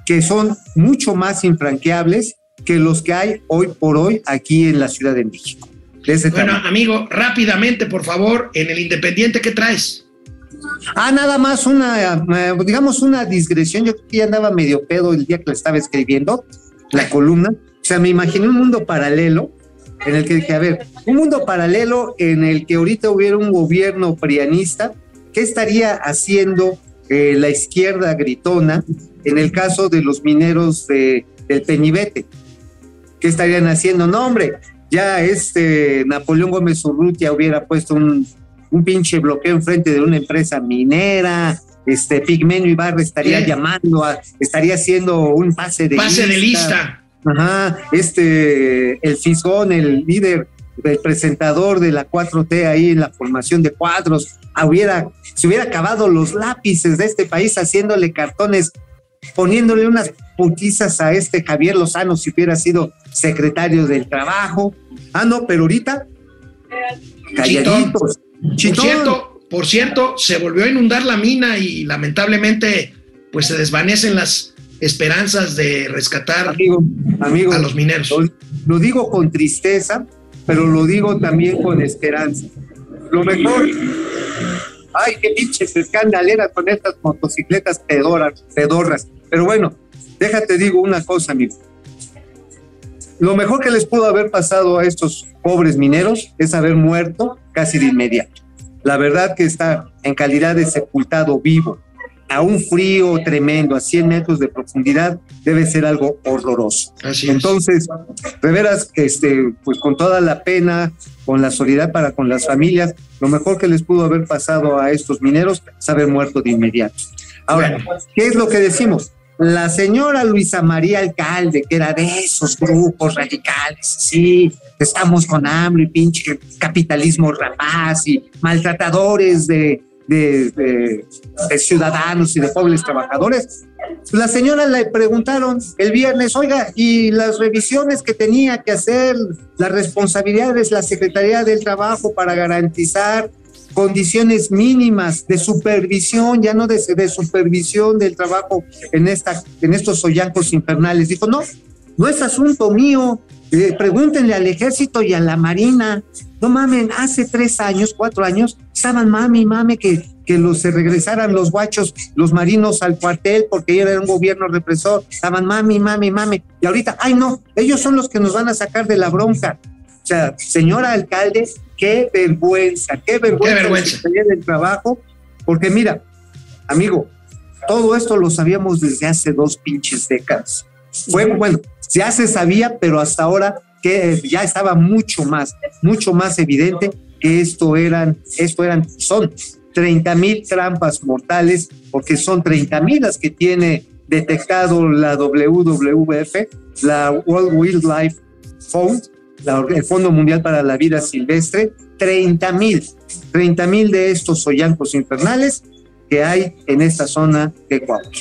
que son mucho más infranqueables que los que hay hoy por hoy aquí en la Ciudad de México. De ese Bueno, tamaño. amigo, rápidamente, por favor, en el Independiente, ¿qué traes? Ah, nada más una, eh, digamos, una digresión. Yo ya andaba medio pedo el día que la estaba escribiendo, la columna. O sea, me imaginé un mundo paralelo en el que dije, a ver, un mundo paralelo en el que ahorita hubiera un gobierno prianista, ¿qué estaría haciendo eh, la izquierda gritona en el caso de los mineros de, del Peñibete? ¿Qué estarían haciendo? No, hombre, ya este Napoleón Gómez Urrutia hubiera puesto un, un pinche bloqueo enfrente de una empresa minera, este Pigmenio Ibarra estaría llamando, a, estaría haciendo un pase de Pase de lista. Ajá, este, el Fisgón, el líder, el presentador de la 4T ahí en la formación de cuadros, hubiera, se hubiera acabado los lápices de este país haciéndole cartones, poniéndole unas putizas a este Javier Lozano si hubiera sido secretario del trabajo. Ah, no, pero ahorita, calladitos. Por cierto, por cierto, se volvió a inundar la mina y lamentablemente pues se desvanecen las esperanzas de rescatar amigo, amigo, a los mineros. Lo, lo digo con tristeza, pero lo digo también con esperanza. Lo mejor, ay, qué pinches escandaleras con estas motocicletas pedoras, pedorras. Pero bueno, déjate digo una cosa, amigo. Lo mejor que les pudo haber pasado a estos pobres mineros es haber muerto casi de inmediato. La verdad que está en calidad de sepultado vivo. a un frío tremendo, a 100 metros de profundidad, debe ser algo horroroso. Así. Entonces, de veras, este, pues con toda la pena, con la solidaridad para con las familias, lo mejor que les pudo haber pasado a estos mineros es haber muerto de inmediato. Ahora, ¿qué es lo que decimos? La señora Luisa María Alcalde, que era de esos grupos radicales, sí, estamos con hambre y pinche capitalismo rapaz y maltratadores de, de, de- ciudadanos y de pobres trabajadores. La señora le preguntaron el viernes, oiga, y las revisiones que tenía que hacer, las responsabilidades de la Secretaría del Trabajo para garantizar condiciones mínimas de supervisión, ya no de, de supervisión del trabajo en, esta, en estos sollancos infernales. Dijo, no, no es asunto mío, eh, pregúntenle al ejército y a la marina. No mamen, hace tres años, cuatro años, estaban mami, mame que, que los, se regresaran los guachos, los marinos al cuartel porque era un gobierno represor. Estaban mami, mami, mami. Y ahorita, ay no, ellos son los que nos van a sacar de la bronca. O sea, señora alcalde, qué vergüenza, qué vergüenza, Qué vergüenza. del Trabajo, porque mira, amigo, todo esto lo sabíamos desde hace dos pinches décadas. Fue bueno, ya se sabía, pero hasta ahora que ya estaba mucho más, mucho más evidente que esto eran, esto eran, son 30 mil trampas mortales, porque son 30 mil las que tiene detectado la WWF, la World Wildlife Fund, la- el Fondo Mundial para la Vida Silvestre, 30 mil, 30 mil de estos sollancos infernales que hay en esta zona de Coahuila.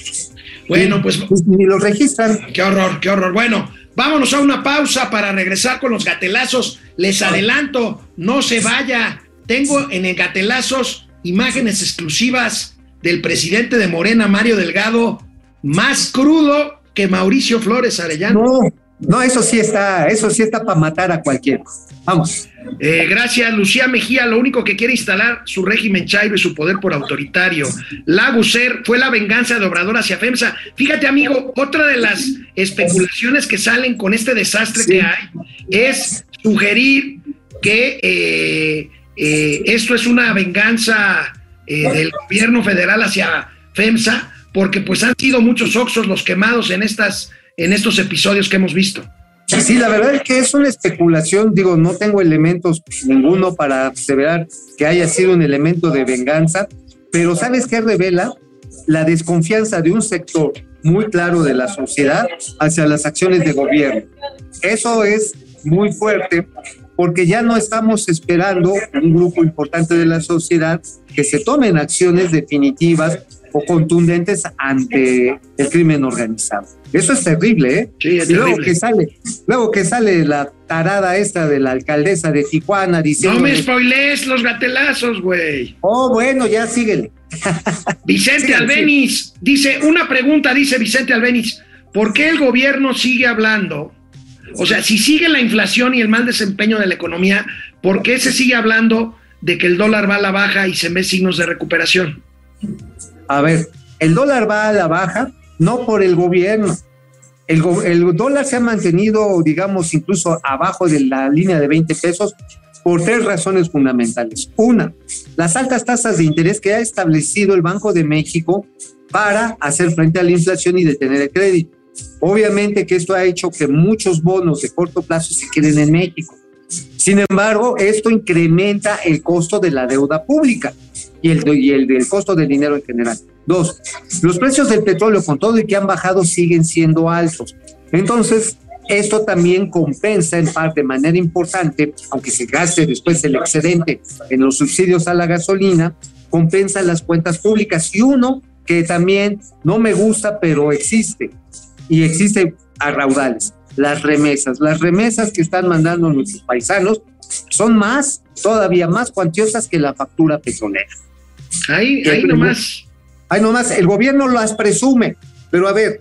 Bueno, pues Pues ni los registran. Qué horror, qué horror. Bueno, vámonos a una pausa para regresar con los gatelazos. Les adelanto, no se vaya. Tengo en el gatelazos imágenes exclusivas del presidente de Morena, Mario Delgado, más crudo que Mauricio Flores Arellano. No, no, eso sí está, eso sí está para matar a cualquiera. Vamos. Eh, gracias, Lucía Mejía. Lo único que quiere instalar su régimen chairo y su poder por autoritario. Laguser fue la venganza de Obrador hacia FEMSA. Fíjate, amigo, otra de las especulaciones que salen con este desastre Sí. que hay es sugerir que eh, eh, esto es una venganza del gobierno federal hacia FEMSA, porque pues han sido muchos oxos los quemados en estas en estos episodios que hemos visto. Sí, sí, la verdad es que es una especulación, digo, no tengo elementos ninguno para aseverar que haya sido un elemento de venganza, pero ¿sabes qué revela? La desconfianza de un sector muy claro de la sociedad hacia las acciones de gobierno. Eso es muy fuerte porque ya no estamos esperando un grupo importante de la sociedad que se tomen acciones definitivas o contundentes ante el crimen organizado. Eso es terrible, ¿eh? Sí, es y luego terrible. que sale, luego que sale la tarada esta de la alcaldesa de Tijuana diciendo, No me spoilees los gatelazos, güey. oh bueno, ya síguele. Vicente Sí, Albeniz dice, una pregunta, dice Vicente Albeniz, ¿por qué el gobierno sigue hablando? O sea, si sigue la inflación y el mal desempeño de la economía, ¿por qué se sigue hablando de que el dólar va a la baja y se ve signos de recuperación? A ver, el dólar va a la baja, no por el gobierno. El, dólar se ha mantenido, digamos, incluso abajo de la línea de 20 pesos por tres razones fundamentales. Una, las altas tasas de interés que ha establecido el Banco de México para hacer frente a la inflación y detener el crédito. Obviamente que esto ha hecho que muchos bonos de corto plazo se queden en México. Sin embargo, esto incrementa el costo de la deuda pública y el, y el costo del dinero en general. Dos, los precios del petróleo, con todo y que han bajado, siguen siendo altos. Entonces, esto también compensa en parte de manera importante, aunque se gaste después el excedente en los subsidios a la gasolina, compensa las cuentas públicas. Y uno que también no me gusta, pero existe, y existe a raudales, las remesas. Las remesas que están mandando nuestros paisanos son más, todavía más cuantiosas que la factura petrolera. Ahí, ¿Qué ahí nomás. Ay, nomás, el gobierno las presume, pero a ver,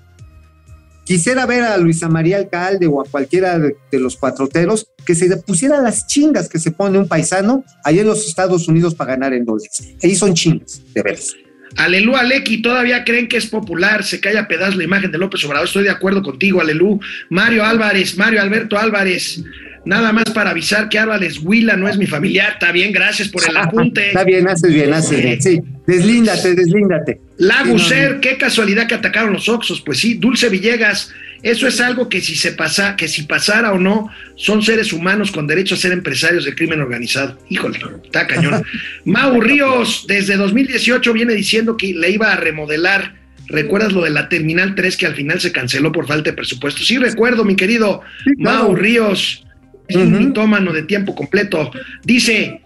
quisiera ver a Luisa María Alcalde o a cualquiera de, de los cuatroteros que se pusiera las chingas que se pone un paisano allá en los Estados Unidos para ganar en dólares. Ahí son chingas, de veras. Alelú Aleki, todavía creen que es popular, se cae a pedazos la imagen de López Obrador. Estoy de acuerdo contigo, Alelú. Mario Álvarez, Mario Alberto Álvarez. Nada más para avisar que Álvarez Huila no es mi familiar. Está bien, gracias por el apunte. Está bien, haces bien, haces bien. Sí, deslíndate, deslíndate. Laguser, qué casualidad que atacaron los Oxos. Pues sí, Dulce Villegas, eso es algo que si se pasa, que si pasara o no, son seres humanos con derecho a ser empresarios del crimen organizado. Híjole, está cañón. Mau Ríos, desde 2018 viene diciendo que le iba a remodelar. ¿Recuerdas lo de la Terminal 3 que al final se canceló por falta de presupuesto? Sí, recuerdo, mi querido Sí, claro. Mau Ríos, es un mitómano de tiempo completo. Dice,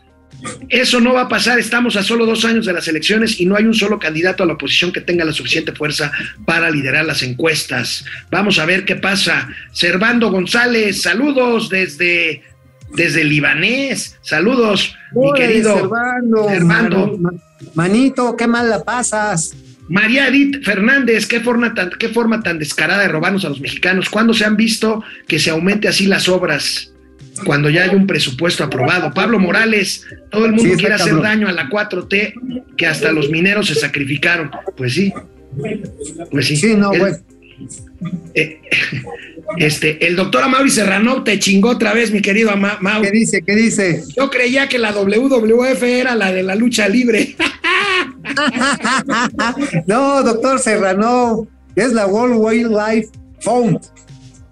eso no va a pasar, estamos a solo dos años de las elecciones y no hay un solo candidato a la oposición que tenga la suficiente fuerza para liderar las encuestas. Vamos a ver qué pasa. Servando González, saludos desde, desde Libanés, saludos, mi Órale, querido Servando, manito, qué mal la pasas. María Edith Fernández, ¿qué forma, tan, qué forma tan descarada de robarnos a los mexicanos. ¿Cuándo se han visto que se aumente así las obras? Cuando ya hay un presupuesto aprobado. Pablo Morales, todo el mundo Sí, quiere hacer daño a la 4T, que hasta los mineros se sacrificaron. Pues sí. Pues sí. Sí, no, güey. eh, este, el doctor Amaury Serrano te chingó otra vez, mi querido Ama- Mau. ¿Qué dice? ¿Qué dice? Yo creía que la WWF era la de la lucha libre. no, doctor Serrano, es la World Wildlife Fund,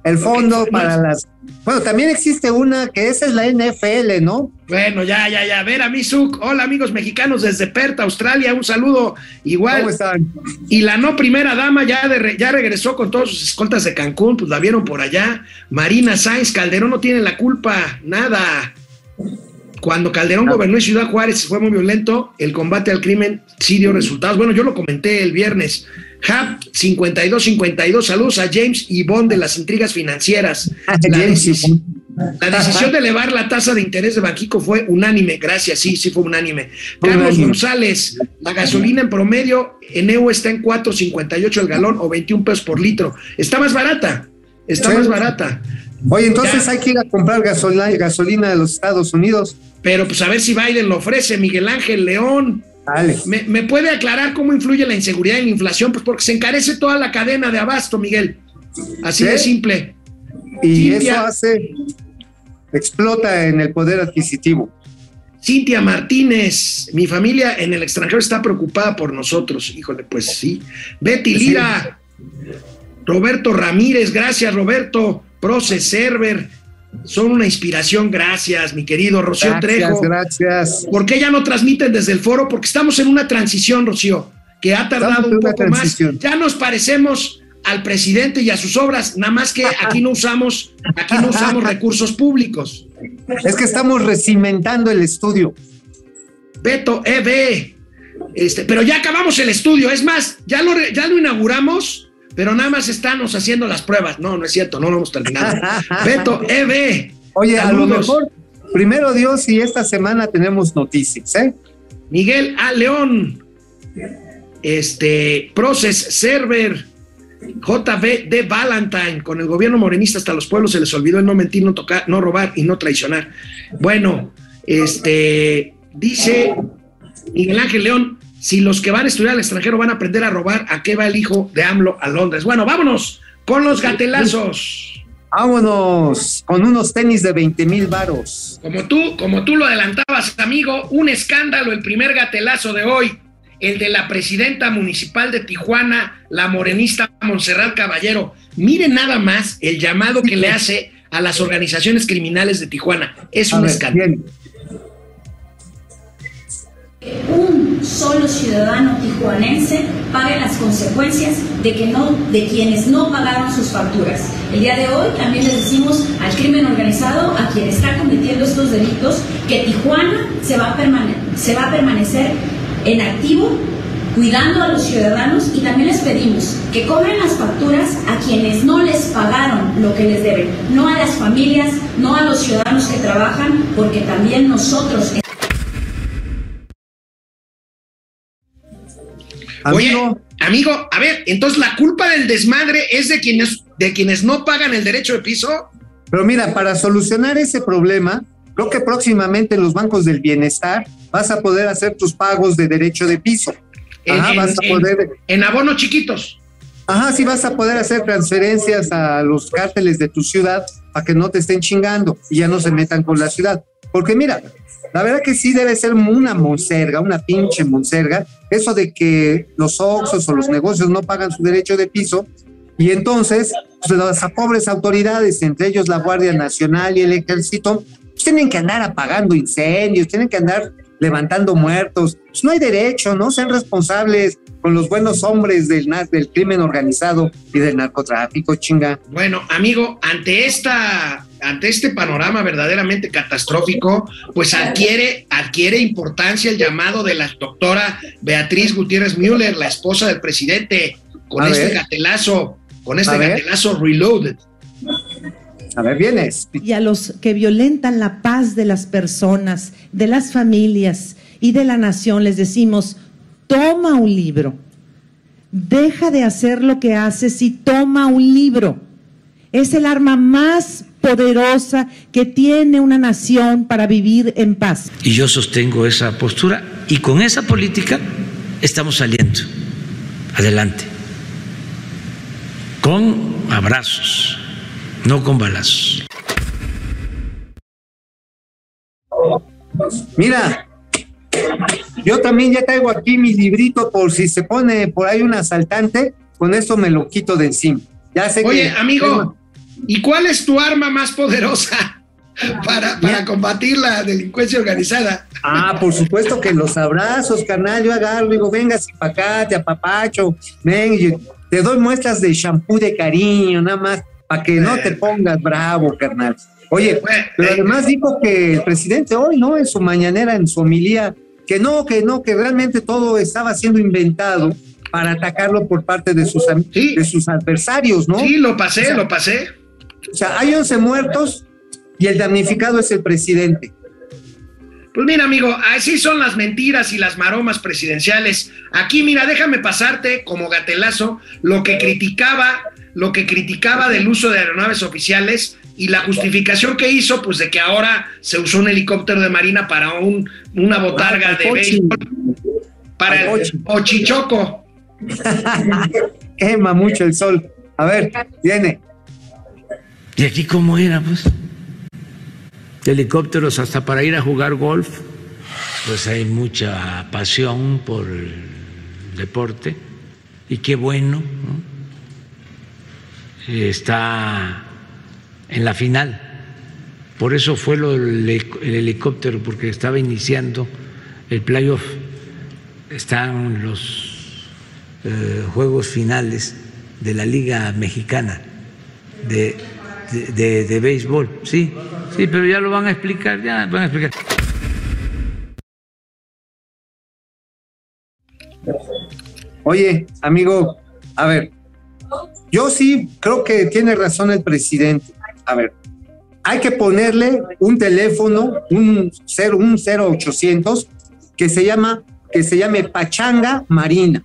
el fondo para las... Bueno, también existe una que esa es la NFL, ¿no? Bueno, ya, ya, ya. A ver, a mí, Zuc. Hola, amigos mexicanos desde Perth, Australia. Un saludo. Igual. ¿Cómo están? Y la no primera dama ya, de re- ya regresó con todos sus escoltas de Cancún, pues la vieron por allá. Marina Sáenz, Calderón no tiene la culpa, nada. Cuando Calderón gobernó en Ciudad Juárez fue muy violento, el combate al crimen sí dio resultados. Bueno, yo lo comenté el viernes. Hub 5252, saludos a James Yvonne de las intrigas financieras. La, James decis- Yvonne. la decisión de elevar la tasa de interés de Banquico fue unánime, gracias, sí, sí fue unánime. Carlos. González, la gasolina en promedio en EU está en 4.58 el galón o 21 pesos por litro. Está más barata, está Sí. más barata. Oye, entonces Ya. hay que ir a comprar gasolina, gasolina de los Estados Unidos. Pero pues a ver si Biden lo ofrece, Miguel Ángel León. ¿Me, me puede aclarar cómo influye la inseguridad y la inflación? Pues porque se encarece toda la cadena de abasto, Miguel. Así de simple. Y Cintia. eso hace, explota en el poder adquisitivo. Cintia Martínez, mi familia en el extranjero está preocupada por nosotros. Híjole, pues sí. Betty Sí. Lira, Roberto Ramírez, gracias Roberto. Proce Server, son una inspiración, gracias, mi querido Rocío Gracias, Trejo. gracias. ¿Por qué ya no transmiten desde el foro? Porque estamos en una transición, Rocío, que ha tardado Estamos un poco más. Ya nos parecemos al presidente y a sus obras, nada más que aquí no usamos, aquí no usamos recursos públicos. Es que estamos recimentando el estudio. Beto EB. Este, pero ya acabamos el estudio, es más, ya lo, ya lo inauguramos, pero nada más estamos haciendo las pruebas. No, no es cierto, no lo hemos terminado. Beto EB. Oye, a lo Saludos. mejor, primero Dios, y esta semana tenemos noticias, ¿eh? Miguel A. León. Este, Process Server. JB de Valentine, con el gobierno morenista hasta los pueblos se les olvidó el no mentir, no tocar, no robar y no traicionar. Bueno, este dice Miguel Ángel León, si los que van a estudiar al extranjero van a aprender a robar, ¿a qué va el hijo de AMLO a Londres? Bueno, vámonos con los gatelazos. Vámonos con unos tenis de 20 mil varos. Como tú, como tú lo adelantabas, amigo, un escándalo, el primer gatelazo de hoy, el de la presidenta municipal de Tijuana, la morenista Montserrat Caballero. Mire nada más el llamado que le hace a las organizaciones criminales de Tijuana. Es A un ver, escándalo. bien. Un solo ciudadano tijuanense pague las consecuencias de que no de quienes no pagaron sus facturas. El día de hoy también les decimos al crimen organizado, a quien está cometiendo estos delitos, que Tijuana se va a, se va a permanecer en activo cuidando a los ciudadanos y también les pedimos que cobren las facturas a quienes no les pagaron lo que les deben, no a las familias, no a los ciudadanos que trabajan, porque también nosotros Oye, Amigo, amigo, a ver, entonces la culpa del desmadre es de quienes, de quienes no pagan el derecho de piso. pero mira, para solucionar ese problema, creo que próximamente en los bancos del bienestar vas a poder hacer tus pagos de derecho de piso. En, Ajá, en- vas a en- poder, en abonos chiquitos. ajá, sí vas a poder hacer transferencias a los cárteles de tu ciudad para que no te estén chingando y ya no se metan con la ciudad. Porque mira, la verdad que sí debe ser una monserga, una pinche monserga, eso de que los Oxos o los negocios no pagan su derecho de piso y entonces pues, las pobres autoridades, entre ellos la Guardia Nacional y el Ejército, pues, tienen que andar apagando incendios, tienen que andar levantando muertos. Pues no hay derecho, ¿no? Sean responsables con los buenos hombres del, del crimen organizado y del narcotráfico, chinga. Bueno, amigo, ante esta ante este panorama verdaderamente catastrófico, pues adquiere, adquiere importancia el llamado de la doctora Beatriz Gutiérrez Müller, la esposa del presidente, con este gatelazo, con este gatelazo reloaded. A ver, vienes. Y a los que violentan la paz de las personas, de las familias y de la nación, les decimos, toma un libro. Deja de hacer lo que haces y toma un libro. Es el arma más poderosa que tiene una nación para vivir en paz. Y yo sostengo esa postura y con esa política estamos saliendo adelante, con abrazos, no con balazos. Mira, yo también ya traigo aquí mi librito por si se pone por ahí un asaltante, con esto me lo quito de encima. Ya sé Oye, amigo, ¿y cuál es tu arma más poderosa para, para combatir la delincuencia organizada? Ah, por supuesto que los abrazos, carnal, yo agarro, digo, venga, si pa' acá, te apapacho, ven, te doy muestras de shampoo de cariño, nada más, para que no te pongas bravo, carnal. Oye, pero además dijo que el presidente hoy, ¿no? En su mañanera, en su homilía, que no, que no, que realmente todo estaba siendo inventado para atacarlo por parte de sus, de sus adversarios, ¿no? Sí, lo pasé, lo pasé. O sea, hay 11 muertos y el damnificado es el presidente. Pues mira, amigo, así son las mentiras y las maromas presidenciales. Aquí, mira, déjame pasarte como gatelazo lo que criticaba, lo que criticaba del uso de aeronaves oficiales y la justificación que hizo, pues de que ahora se usó un helicóptero de marina para un, una botarga Ah, de béisbol, para el Ochichoco. Quema mucho el sol. A ver, viene. ¿Y aquí cómo era, pues? Helicópteros hasta para ir a jugar golf. Pues hay mucha pasión por el deporte y qué bueno, ¿no? Está en la final. Por eso fue lo del el helicóptero, porque estaba iniciando el playoff. Están los eh, juegos finales de la Liga Mexicana de, de, béisbol. Sí, sí, pero ya lo van a explicar, ya van a explicar. Oye, amigo, a ver, yo sí creo que tiene razón el presidente. A ver, hay que ponerle un teléfono, un 0, un 0800 que se llama que se llame Pachanga Marina,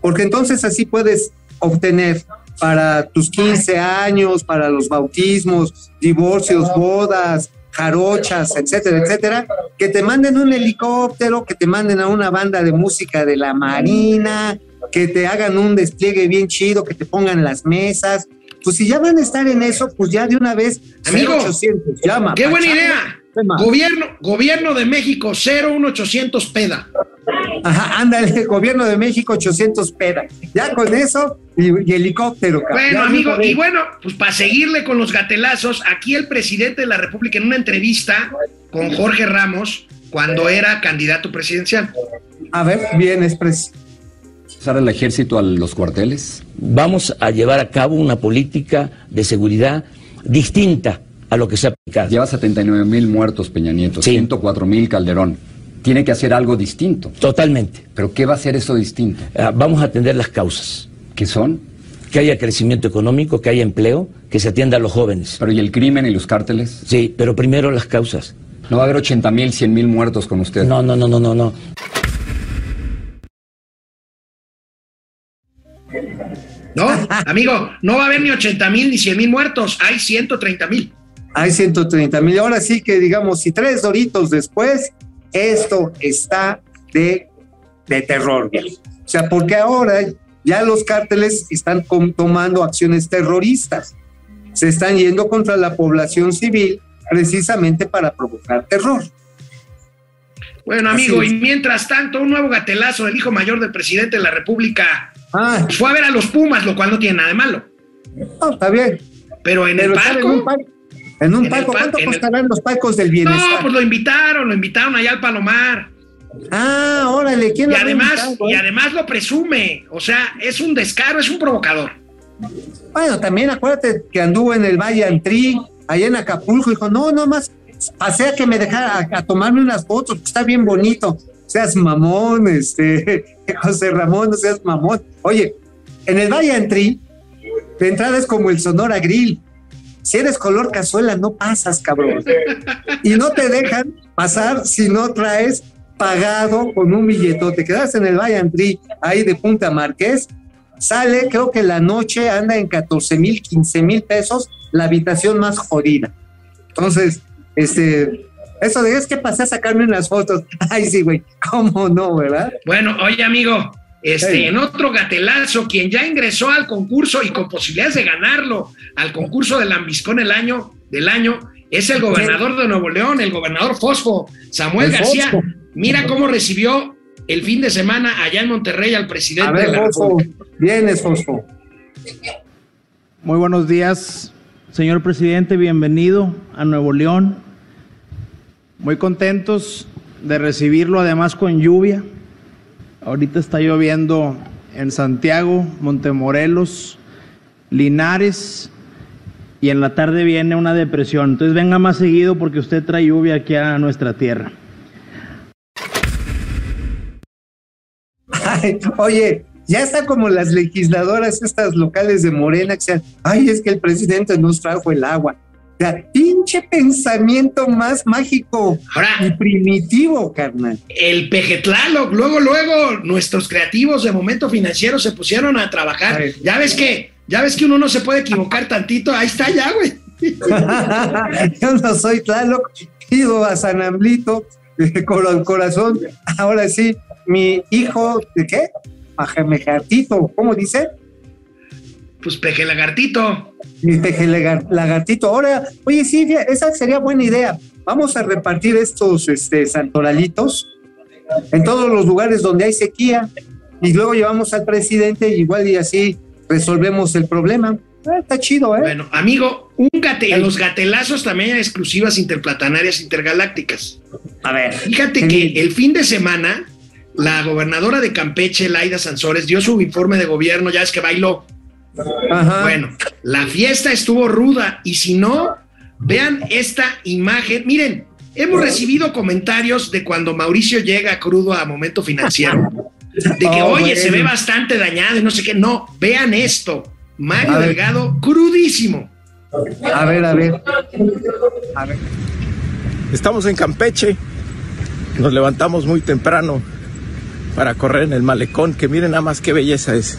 porque entonces así puedes obtener para tus 15 años, para los bautismos, divorcios, bodas, jarochas, etcétera, etcétera, que te manden un helicóptero, que te manden a una banda de música de la Marina, que te hagan un despliegue bien chido, que te pongan las mesas. Pues si ya van a estar en eso, pues ya de una vez, Amigo, 0800, llama. ¡Qué buena idea! Gobierno, gobierno de México, 01800 peda. Ajá, ándale, gobierno de México, 800 peda. Ya con eso y, y helicóptero. Bueno, ya amigo, y bueno, pues para seguirle con los gatelazos, aquí el presidente de la República en una entrevista con Jorge Ramos, cuando era candidato presidencial. A ver, bien, express. ¿Usar el ejército a los cuarteles? Vamos a llevar a cabo una política de seguridad distinta a lo que se ha aplicado. Lleva 79 mil muertos, Peña Nieto, Sí. 104 mil Calderón. Tiene que hacer algo distinto. Totalmente. ¿Pero qué va a hacer eso distinto? Ah, vamos a atender las causas. ¿Qué son? Que haya crecimiento económico, que haya empleo, que se atienda a los jóvenes. ¿Pero y el crimen y los cárteles? Sí, pero primero las causas. No va a haber 80 mil, 100 mil muertos con usted. No, no, no, no, no, no. No, amigo, no va a haber ni 80 mil ni 100 mil muertos, hay 130 mil. Hay 130 mil. Ahora sí que digamos, si tres doritos después, esto está de, de terror. O sea, porque ahora ya los cárteles están tomando acciones terroristas. se están yendo contra la población civil precisamente para provocar terror. Bueno, amigo, y mientras tanto, un nuevo gatelazo del hijo mayor del presidente de la República ah. fue a ver a los Pumas, lo cual no tiene nada de malo. No, está bien. Pero en el palco. En un palco, ¿cuánto costarán los palcos del bienestar? No, pues lo invitaron, lo invitaron allá al Palomar. Ah, órale, ¿quién y además, y además lo presume, o sea, es un descaro, es un provocador. Bueno, también acuérdate que anduvo en el Valle Antrí, allá en Acapulco, dijo, no, no más, pasé a que me dejara a, tomarme unas fotos, está bien bonito. Seas mamón, este, José Ramón, no seas mamón. Oye, en el Valle Antrí, de entrada es como el Sonora Grill. Si eres color cazuela, no pasas, cabrón. Y no te dejan pasar si no traes pagado con un billetote. Quedas en el Valle Antrí, ahí de Punta Marqués, sale, creo que la noche anda en 14 mil, 15 mil pesos, la habitación más jodida. Entonces, este, eso de es que pasé a sacarme unas fotos. Ay, sí, güey, ¿cómo no, verdad? Bueno, oye, amigo, este, en otro gatelazo, quien ya ingresó al concurso y con posibilidades de ganarlo, al concurso del Lambiscón el año, del año, es el gobernador de Nuevo León, el gobernador Fosfo, Samuel García. Mira cómo recibió el fin de semana allá en Monterrey al presidente de la República. Vienes, Fosfo. Muy buenos días, señor presidente, bienvenido a Nuevo León. Muy contentos de recibirlo, además con lluvia. Ahorita está lloviendo en Santiago, Montemorelos, Linares y en la tarde viene una depresión. Entonces venga más seguido porque usted trae lluvia aquí a nuestra tierra. oye, ya está como las legisladoras estas locales de Morena que sean, ay, es que el presidente nos trajo el agua. O sea, pinche pensamiento más mágico y primitivo, carnal. El pejetlalo, luego, luego, nuestros creativos de momento financiero se pusieron a trabajar. Ya ves que, ya ves que uno no se puede equivocar tantito, ahí está ya, güey. Yo no soy Tlaloc, pido a San Amblito con el corazón, ahora sí, mi hijo, ¿de qué? Lagartito, ¿cómo dice? Pues peje lagartito. Mi peje lagartito. Ahora, oye, sí, esa sería buena idea. Vamos a repartir estos este, santoralitos en todos los lugares donde hay sequía y luego llevamos al presidente igual y así resolvemos el problema. Ah, está chido, ¿eh? Bueno, amigo, un gate, los gatelazos también hay exclusivas interplatanarias intergalácticas. A ver. Fíjate que el fin de semana la gobernadora de Campeche, Laida Sansores, dio su informe de gobierno, ya es que bailó. Bueno, la fiesta estuvo ruda y si no, vean esta imagen. Miren, hemos recibido comentarios de cuando Mauricio llega crudo a momento financiero, de que, oh, oye, se ve bastante dañado y no sé qué. No, vean esto. Mario Delgado, crudísimo. A ver, a ver. A ver. Estamos en Campeche. Nos levantamos muy temprano para correr en el malecón, que miren nada más qué belleza es.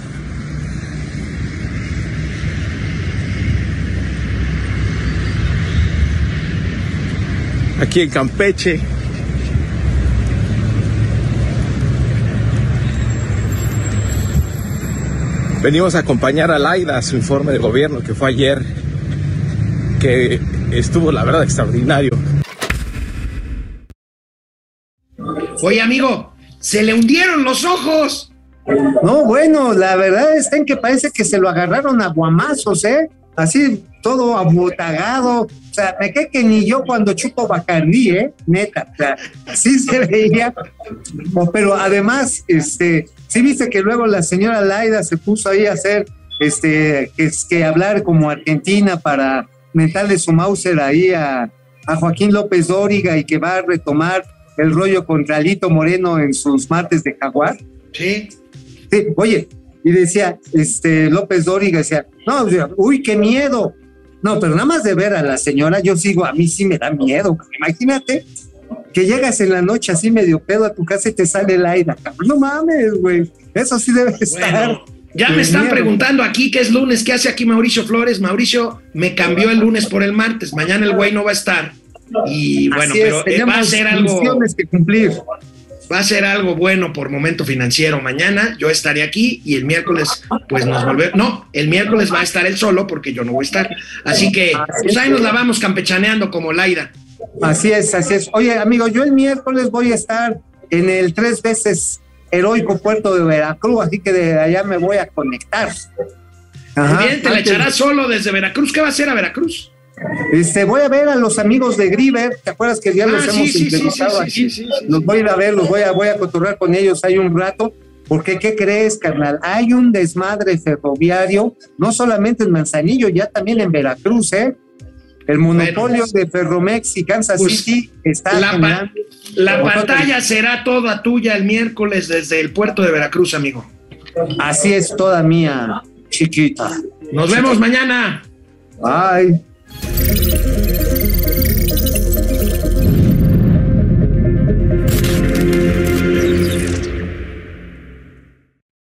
Aquí en Campeche. Venimos a acompañar a Laida a su informe de gobierno que fue ayer, que estuvo la verdad extraordinario. Oye amigo, se le hundieron los ojos. No, bueno, la verdad es que parece que se lo agarraron a guamazos, ¿eh? Así, todo abotagado. O sea, me quedé que ni yo cuando chupo Bacardí, ¿eh? Neta, o sea, sí se veía. Pero además, este, sí viste que luego la señora Laida se puso ahí a hacer, este, que, que hablar como Argentina para mentarle su Mauser ahí a, a Joaquín López Dóriga y que va a retomar el rollo contra Lito Moreno en sus martes de Jaguar. Sí. Sí, oye, y decía, este, López Dóriga decía, no, uy, qué miedo. No, pero nada más de ver a la señora, yo sigo, a mí sí me da miedo. Imagínate que llegas en la noche así medio pedo a tu casa y te sale el aire. No mames, güey. Eso sí debe estar. Ya me están preguntando aquí que es lunes, ¿qué hace aquí Mauricio Flores? Mauricio me cambió el lunes por el martes, mañana el güey no va a estar. Y bueno, pero va a ser algo. que cumplir. Va a ser algo bueno por momento financiero. Mañana yo estaré aquí y el miércoles, pues nos volvemos. No, el miércoles va a estar él solo porque yo no voy a estar. Así que, pues ahí nos la vamos campechaneando como Laida. Así es, así es. Oye, amigo, yo el miércoles voy a estar en el tres veces heroico puerto de Veracruz, así que de allá me voy a conectar. Muy bien, te la echarás solo desde Veracruz. ¿Qué va a hacer a Veracruz? Este, voy a ver a los amigos de Griver, ¿te acuerdas que ya Ah, los sí, hemos sí, sí, implementado sí, aquí? sí, sí, sí, Los voy a ir a ver, los voy a, voy a cotorrear con ellos ahí un rato, porque ¿qué crees, carnal? Hay un desmadre ferroviario, no solamente en Manzanillo, ya también en Veracruz, ¿eh? El monopolio de Ferromex y Kansas Pues, City está La, pa- la pantalla será toda tuya el miércoles desde el puerto de Veracruz, amigo. Así es toda mía, chiquita. Nos vemos mañana. Bye. Thank you.